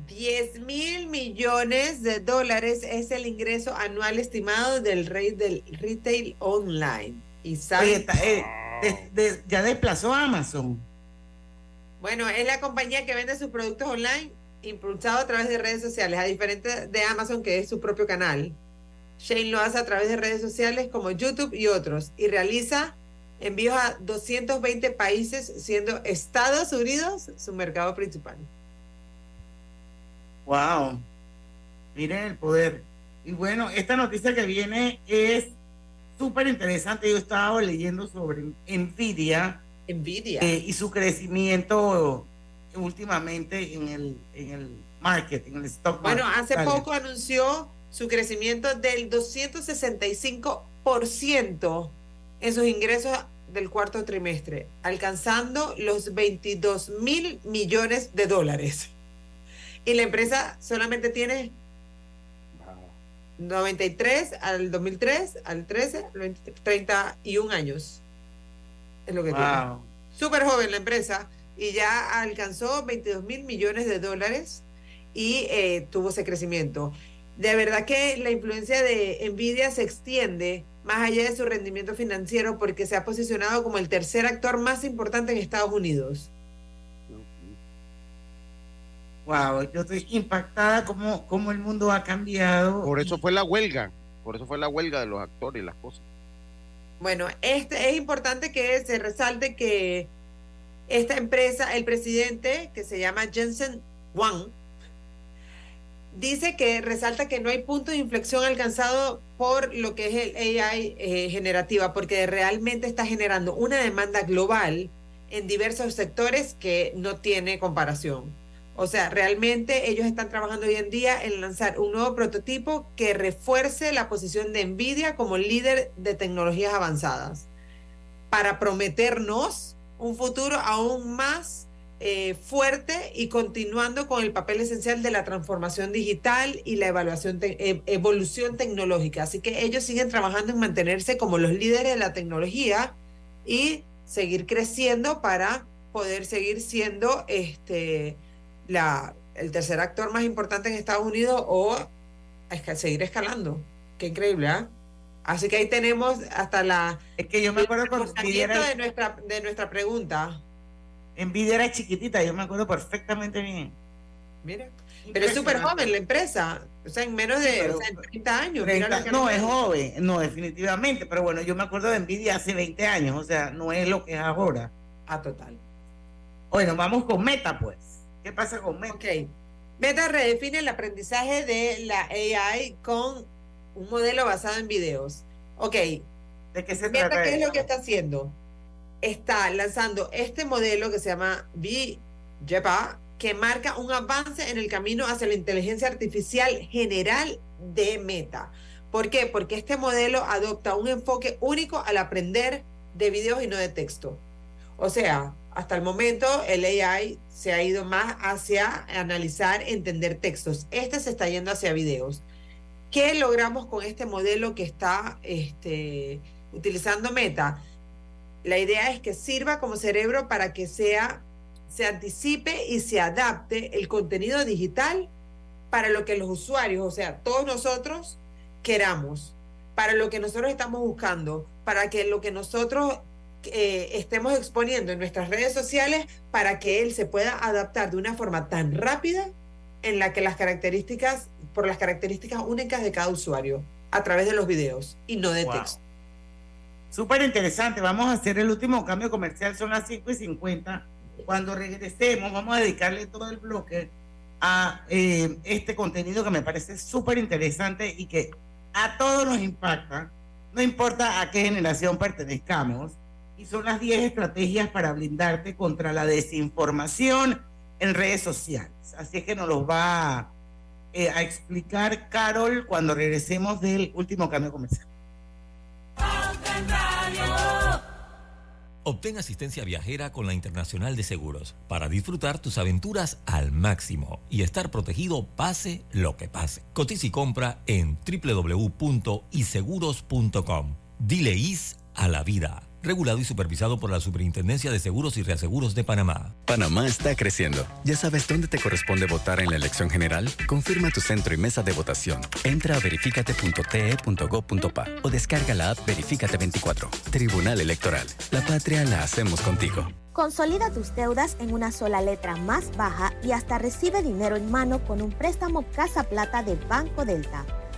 10 mil millones de dólares es el ingreso anual estimado del rey del retail online. Y sabe, Oye, está- eh, de- de- ya desplazó a Amazon. Bueno, es la compañía que vende sus productos online impulsado a través de redes sociales, a diferencia de Amazon, que es su propio canal. Shane lo hace a través de redes sociales como YouTube y otros y realiza envíos a 220 países, siendo Estados Unidos su mercado principal. Wow. Miren el poder. Y bueno, esta noticia que viene es súper interesante. Yo estaba leyendo sobre Nvidia. Nvidia. eh, y su crecimiento últimamente en el, en el market, en el stock market. Bueno, hace Dale. poco anunció su crecimiento del 265% en sus ingresos del cuarto trimestre, alcanzando los 22 mil millones de dólares. Y la empresa solamente tiene 93 al 2003, al 13, al 23, 31 años. Es lo que Wow. tiene. Súper joven la empresa y ya alcanzó 22 mil millones de dólares y eh, tuvo ese crecimiento. De verdad que la influencia de Nvidia se extiende más allá de su rendimiento financiero porque se ha posicionado como el tercer actor más importante en Estados Unidos. Wow, yo estoy impactada como, como el mundo ha cambiado. Por eso fue la huelga, por eso fue la huelga de los actores y las cosas. Bueno, este es importante que se resalte que esta empresa, el presidente, que se llama Jensen Wang, dice que resalta que no hay punto de inflexión alcanzado por lo que es el AI eh, generativa, porque realmente está generando una demanda global en diversos sectores que no tiene comparación. O sea, realmente ellos están trabajando hoy en día en lanzar un nuevo prototipo que refuerce la posición de Nvidia como líder de tecnologías avanzadas para prometernos un futuro aún más eh, fuerte y continuando con el papel esencial de la transformación digital y la evaluación te- e- evolución tecnológica. Así que ellos siguen trabajando en mantenerse como los líderes de la tecnología y seguir creciendo para poder seguir siendo este la, el tercer actor más importante en Estados Unidos o esca- seguir escalando. Qué increíble, ¿ah? Así que ahí tenemos hasta la Es que yo me acuerdo cuando era, de nuestra de nuestra pregunta. Nvidia era chiquitita, yo me acuerdo perfectamente bien. Mira, pero es súper joven la empresa, o sea, en menos de Sí, pero- o sea, en 30 años. mira 30 lo que no, es joven, no, definitivamente, pero bueno, yo me acuerdo de Nvidia hace 20 años, o sea, no es lo que es ahora. Ah, total. Bueno, vamos con Meta, pues. ¿Qué pasa con Meta? Ok. Meta redefine el aprendizaje de la AI con un modelo basado en videos. Ok. ¿De qué se Meta, trata ¿qué es lo que está haciendo? Está lanzando este modelo que se llama VJPA, que marca un avance en el camino hacia la inteligencia artificial general de Meta. ¿Por qué? Porque este modelo adopta un enfoque único al aprender de videos y no de texto. O sea, hasta el momento el AI se ha ido más hacia analizar, entender textos. Este se está yendo hacia videos. ¿Qué logramos con este modelo que está este, utilizando Meta? La idea es que sirva como cerebro para que sea, se anticipe y se adapte el contenido digital para lo que los usuarios, o sea, todos nosotros queramos, para lo que nosotros estamos buscando, para que lo que nosotros eh, estemos exponiendo en nuestras redes sociales, para que él se pueda adaptar de una forma tan rápida en la que las características por las características únicas de cada usuario a través de los videos y no de Wow. texto. Súper interesante. Vamos a hacer el último cambio comercial. Son las 5 y 50. Cuando regresemos, vamos a dedicarle todo el bloque a eh, este contenido que me parece súper interesante y que a todos nos impacta. No importa a qué generación pertenezcamos. Y son las 10 estrategias para blindarte contra la desinformación en redes sociales. Así es que nos los va eh, a explicar Carol cuando regresemos del último cambio comercial. Obtén asistencia viajera con la Internacional de Seguros para disfrutar tus aventuras al máximo y estar protegido pase lo que pase. Cotiza y compra en www.iseguros.com. Dile IS a la vida. Regulado y supervisado por la Superintendencia de Seguros y Reaseguros de Panamá. Panamá está creciendo. ¿Ya sabes dónde te corresponde votar en la elección general? Confirma tu centro y mesa de votación. Entra a verificate.te.gov.pa o descarga la app Verificate 24. Tribunal Electoral. La patria la hacemos contigo. Consolida tus deudas en una sola letra más baja y hasta recibe dinero en mano con un préstamo Casa Plata de Banco Delta.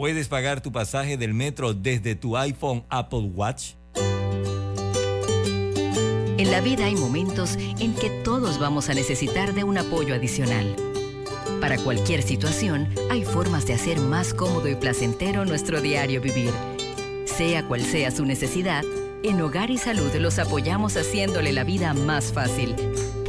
puedes pagar tu pasaje del metro desde tu iPhone Apple Watch? En la vida hay momentos en que todos vamos a necesitar de un apoyo adicional. Para cualquier situación, hay formas de hacer más cómodo y placentero nuestro diario vivir. Sea cual sea su necesidad, en Hogar y Salud los apoyamos haciéndole la vida más fácil,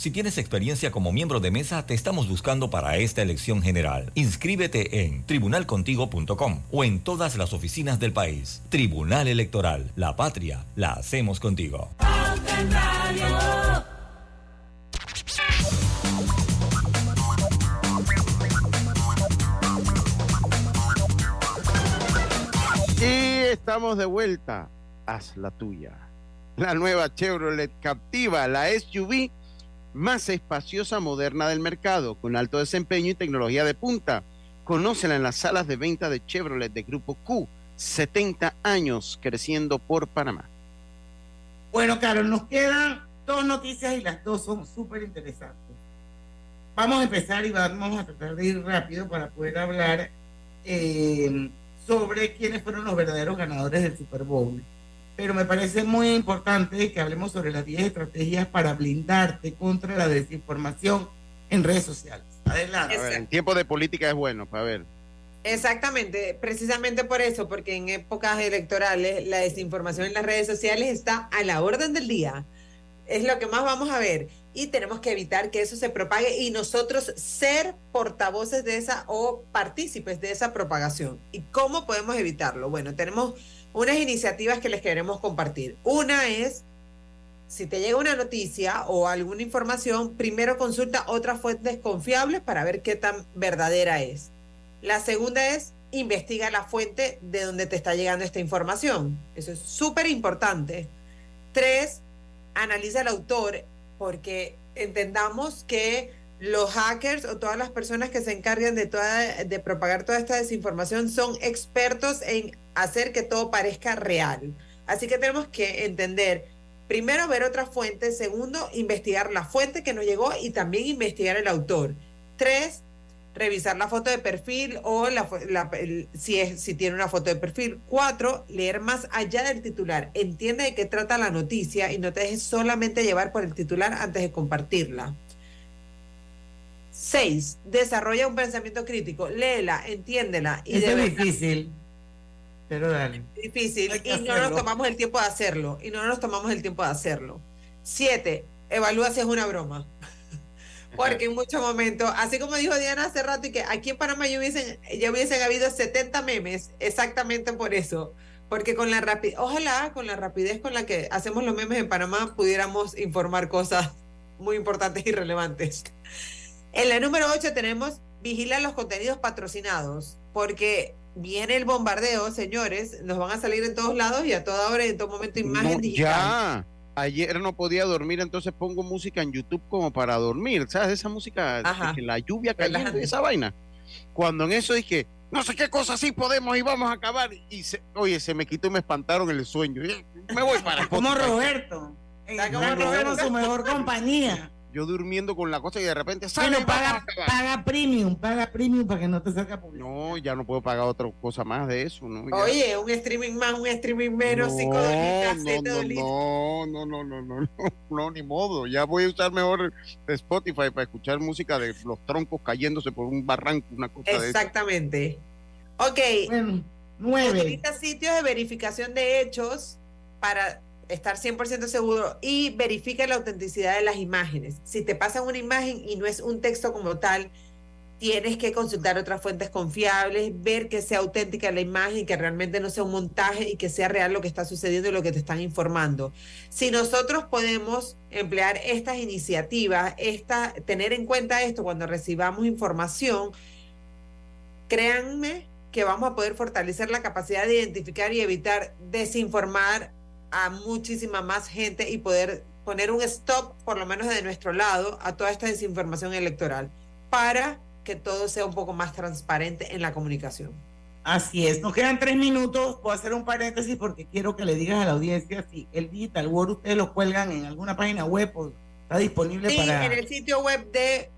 Si tienes experiencia como miembro de mesa, te estamos buscando para esta elección general. Inscríbete en tribunalcontigo.com o en todas las oficinas del país. Tribunal Electoral, la patria, la hacemos contigo. Y estamos de vuelta. Haz la tuya. La nueva Chevrolet Captiva, la SUV más espaciosa, moderna del mercado, con alto desempeño y tecnología de punta. Conócela en las salas de venta de Chevrolet de Grupo Q. 70 años creciendo por Panamá. Bueno, Carol, nos quedan dos noticias y las dos son súper interesantes. Vamos a empezar y vamos a tratar de ir rápido para poder hablar eh, sobre quiénes fueron los verdaderos ganadores del Super Bowl. Pero me parece muy importante que hablemos sobre las 10 estrategias para blindarte contra la desinformación en redes sociales. Adelante. A ver, en tiempo de política es bueno, para ver. Exactamente, precisamente por eso, porque en épocas electorales la desinformación en las redes sociales está a la orden del día. Es lo que más vamos a ver y tenemos que evitar que eso se propague y nosotros ser portavoces de esa o partícipes de esa propagación. ¿Y cómo podemos evitarlo? Bueno, tenemos unas iniciativas que les queremos compartir. Una es, si te llega una noticia o alguna información, primero consulta otras fuentes confiables para ver qué tan verdadera es. La segunda es investiga la fuente de donde te está llegando esta información. Eso es súper importante. Tres, analiza el autor porque entendamos que los hackers o todas las personas que se encargan de, toda, de propagar toda esta desinformación son expertos en hacer que todo parezca real. Así que tenemos que entender, primero, ver otras fuentes, segundo, investigar la fuente que nos llegó y también investigar el autor. Tres, revisar la foto de perfil o la, fo- la- el- si, es, si tiene una foto de perfil. Cuatro, leer más allá del titular. Entiende de qué trata la noticia y no te dejes solamente llevar por el titular antes de compartirla. Seis, desarrolla un pensamiento crítico. Léela, entiéndela. Y Eso de es difícil. Pero dale. difícil y no nos tomamos el tiempo de hacerlo. Y no nos tomamos el tiempo de hacerlo. Siete, evalúa si es una broma. Porque en muchos momentos, así como dijo Diana hace rato, y que aquí en Panamá ya hubiesen, ya hubiesen habido 70 memes, exactamente por eso. Porque con la rapidez, ojalá con la rapidez con la que hacemos los memes en Panamá pudiéramos informar cosas muy importantes y relevantes. En la número 8 tenemos vigila los contenidos patrocinados, porque viene el bombardeo, señores, nos van a salir en todos lados y a toda hora y en todo momento imagen No, digital. ya. Ayer no podía dormir, entonces pongo música en YouTube como para dormir, ¿sabes? Esa música, Ajá. la lluvia cayendo, Relajante. esa vaina. Cuando en eso dije, no sé qué cosa sí podemos y vamos a acabar. Y se- oye, se me quitó y me espantaron el sueño. Me voy para Como. Roberto. Está como Está Roberto. su mejor compañía. Yo durmiendo con la cosa y de repente sale. Bueno, paga, paga premium, paga premium para que no te salga publicidad. No, ya no puedo pagar otra cosa más de eso, ¿no? Ya- Oye, un streaming más, un streaming menos, no, cinco dolitas, no, siete no, no, no, no, no, no, no, no, ni modo. Ya voy a usar mejor Spotify para escuchar música de los troncos cayéndose por un barranco, una cosa de esa. Exactamente. Ok. Bueno, nueve. Utiliza sitios de verificación de hechos para estar 100% seguro y verifica la autenticidad de las imágenes. Si te pasan una imagen y no es un texto como tal, tienes que consultar otras fuentes confiables, ver que sea auténtica la imagen, que realmente no sea un montaje y que sea real lo que está sucediendo y lo que te están informando. Si nosotros podemos emplear estas iniciativas, esta, tener en cuenta esto cuando recibamos información, créanme que vamos a poder fortalecer la capacidad de identificar y evitar desinformar a muchísima más gente y poder poner un stop, por lo menos de nuestro lado, a toda esta desinformación electoral para que todo sea un poco más transparente en la comunicación. Así es, nos quedan tres minutos. Voy a hacer un paréntesis porque quiero que le digas a la audiencia si el Digital World ustedes lo cuelgan en alguna página web o está disponible Sí, para. en el sitio web de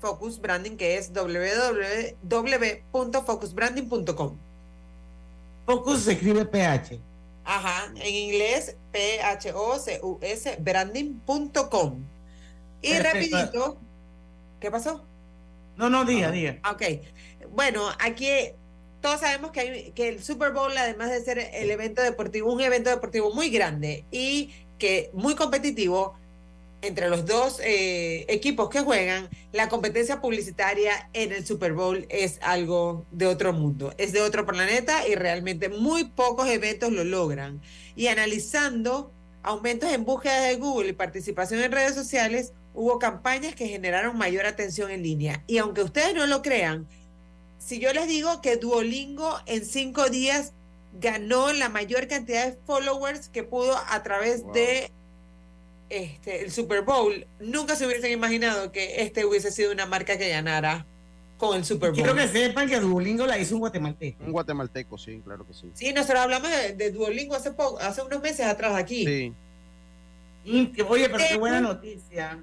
Focus Branding, que es www.focusbranding.com. Focus se escribe PH. Ajá, en inglés, P-H-O-C-U-S, branding.com. Y Perfecto. rapidito, ¿qué pasó? No, no, diga, diga. Ok, bueno, aquí todos sabemos que, hay, que el Super Bowl, además de ser el evento deportivo, un evento deportivo muy grande y que muy competitivo, entre los dos eh, equipos que juegan, la competencia publicitaria en el Super Bowl es algo de otro mundo, es de otro planeta y realmente muy pocos eventos lo logran. Y analizando aumentos en búsqueda de Google y participación en redes sociales, hubo campañas que generaron mayor atención en línea. Y aunque ustedes no lo crean, si yo les digo que Duolingo en cinco días ganó la mayor cantidad de followers que pudo a través de este, el Super Bowl, nunca se hubiesen imaginado que este hubiese sido una marca que ganara con el Super Bowl. Quiero que sepan que Duolingo la hizo un guatemalteco. Un guatemalteco, sí, claro que sí. Sí, nosotros hablamos de, de Duolingo hace poco, hace unos meses atrás aquí. Sí. Y Oye, pero qué buena noticia.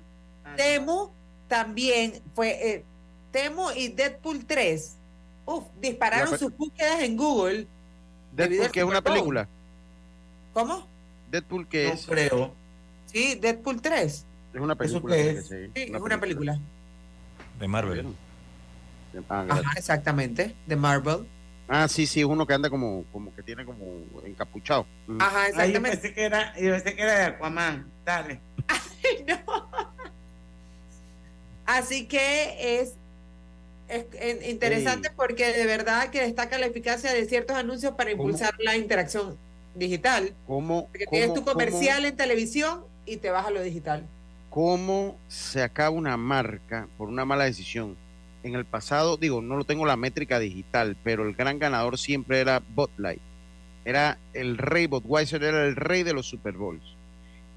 Temu también fue eh, Temu y Deadpool 3. Uf, dispararon La sus búsquedas en Google. Deadpool, que es una película. ¿Cómo? Deadpool, que No es, creo. Sí, Deadpool 3. es una película. sí, es? sí, Sí, es una película. De Marvel. Ah, Ajá, exactamente, de Marvel. Ah, sí, sí, uno que anda como, como que tiene como encapuchado. Mm. Ajá, Ah, yo exactamente. pensé que era, yo pensé que era de Aquaman. Dale. No. Así que es, es, interesante porque de verdad que destaca la eficacia de ciertos anuncios para impulsar la interacción digital. ¿Cómo, Porque tienes cómo- tu comercial cómo- en televisión y te vas lo digital. cómo se acaba una marca por una mala decisión? En el pasado, digo, no lo tengo la métrica digital, pero el gran ganador siempre era Botlight. Era el rey, Budweiser era el rey de los Super Bowls.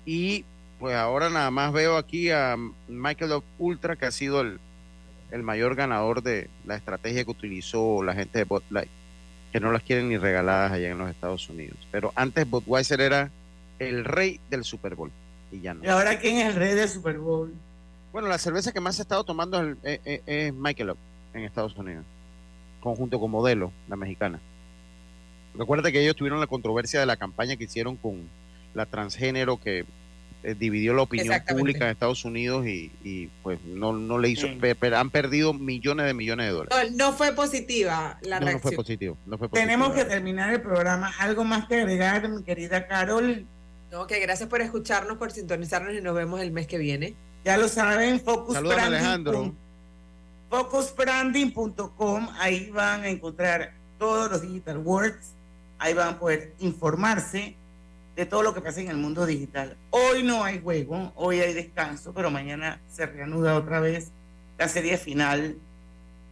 Y pues ahora nada más veo aquí a Michael Ultra, que ha sido el, el mayor ganador de la estrategia que utilizó la gente de Botlight, que no las quieren ni regaladas allá en los Estados Unidos. Pero antes Budweiser era el rey del Super Bowl y ya no. ¿Y ahora quién es el rey del Super Bowl? Bueno, la cerveza que más se ha estado tomando es, el- es- es- es Michelob. en Estados Unidos, conjunto con Modelo, la mexicana. Recuerda que ellos tuvieron la controversia de la campaña que hicieron con la transgénero que eh, dividió la opinión pública en Estados Unidos y, y, pues no, no le hizo, Sí. pe- pero han perdido millones de millones de dólares. No, no fue positiva la No, no fue reacción. positivo, no fue positivo. Tenemos que terminar el programa. ¿Algo más que agregar, mi querida Carol? No, que gracias por escucharnos, por sintonizarnos y nos vemos el mes que viene. Ya lo saben, Focus Branding Alejandro. Focusbranding.com, ahí van a encontrar todos los digital words, ahí van a poder informarse de todo lo que pasa en el mundo digital. Hoy no hay juego, hoy hay descanso, pero mañana se reanuda otra vez la serie final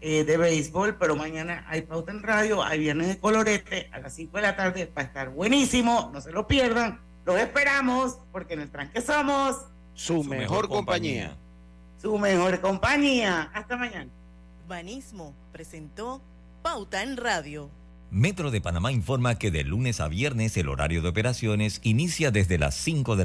eh, de béisbol, pero mañana hay pauta en radio, hay viernes de colorete a las 5 de la tarde, va a estar buenísimo, no se lo pierdan, los esperamos, porque en el tranque somos Su, mejor, compañía. su mejor compañía. Hasta mañana. Banismo presentó Pauta en Radio. Metro de Panamá informa que de lunes a viernes el horario de operaciones inicia desde las 5 de la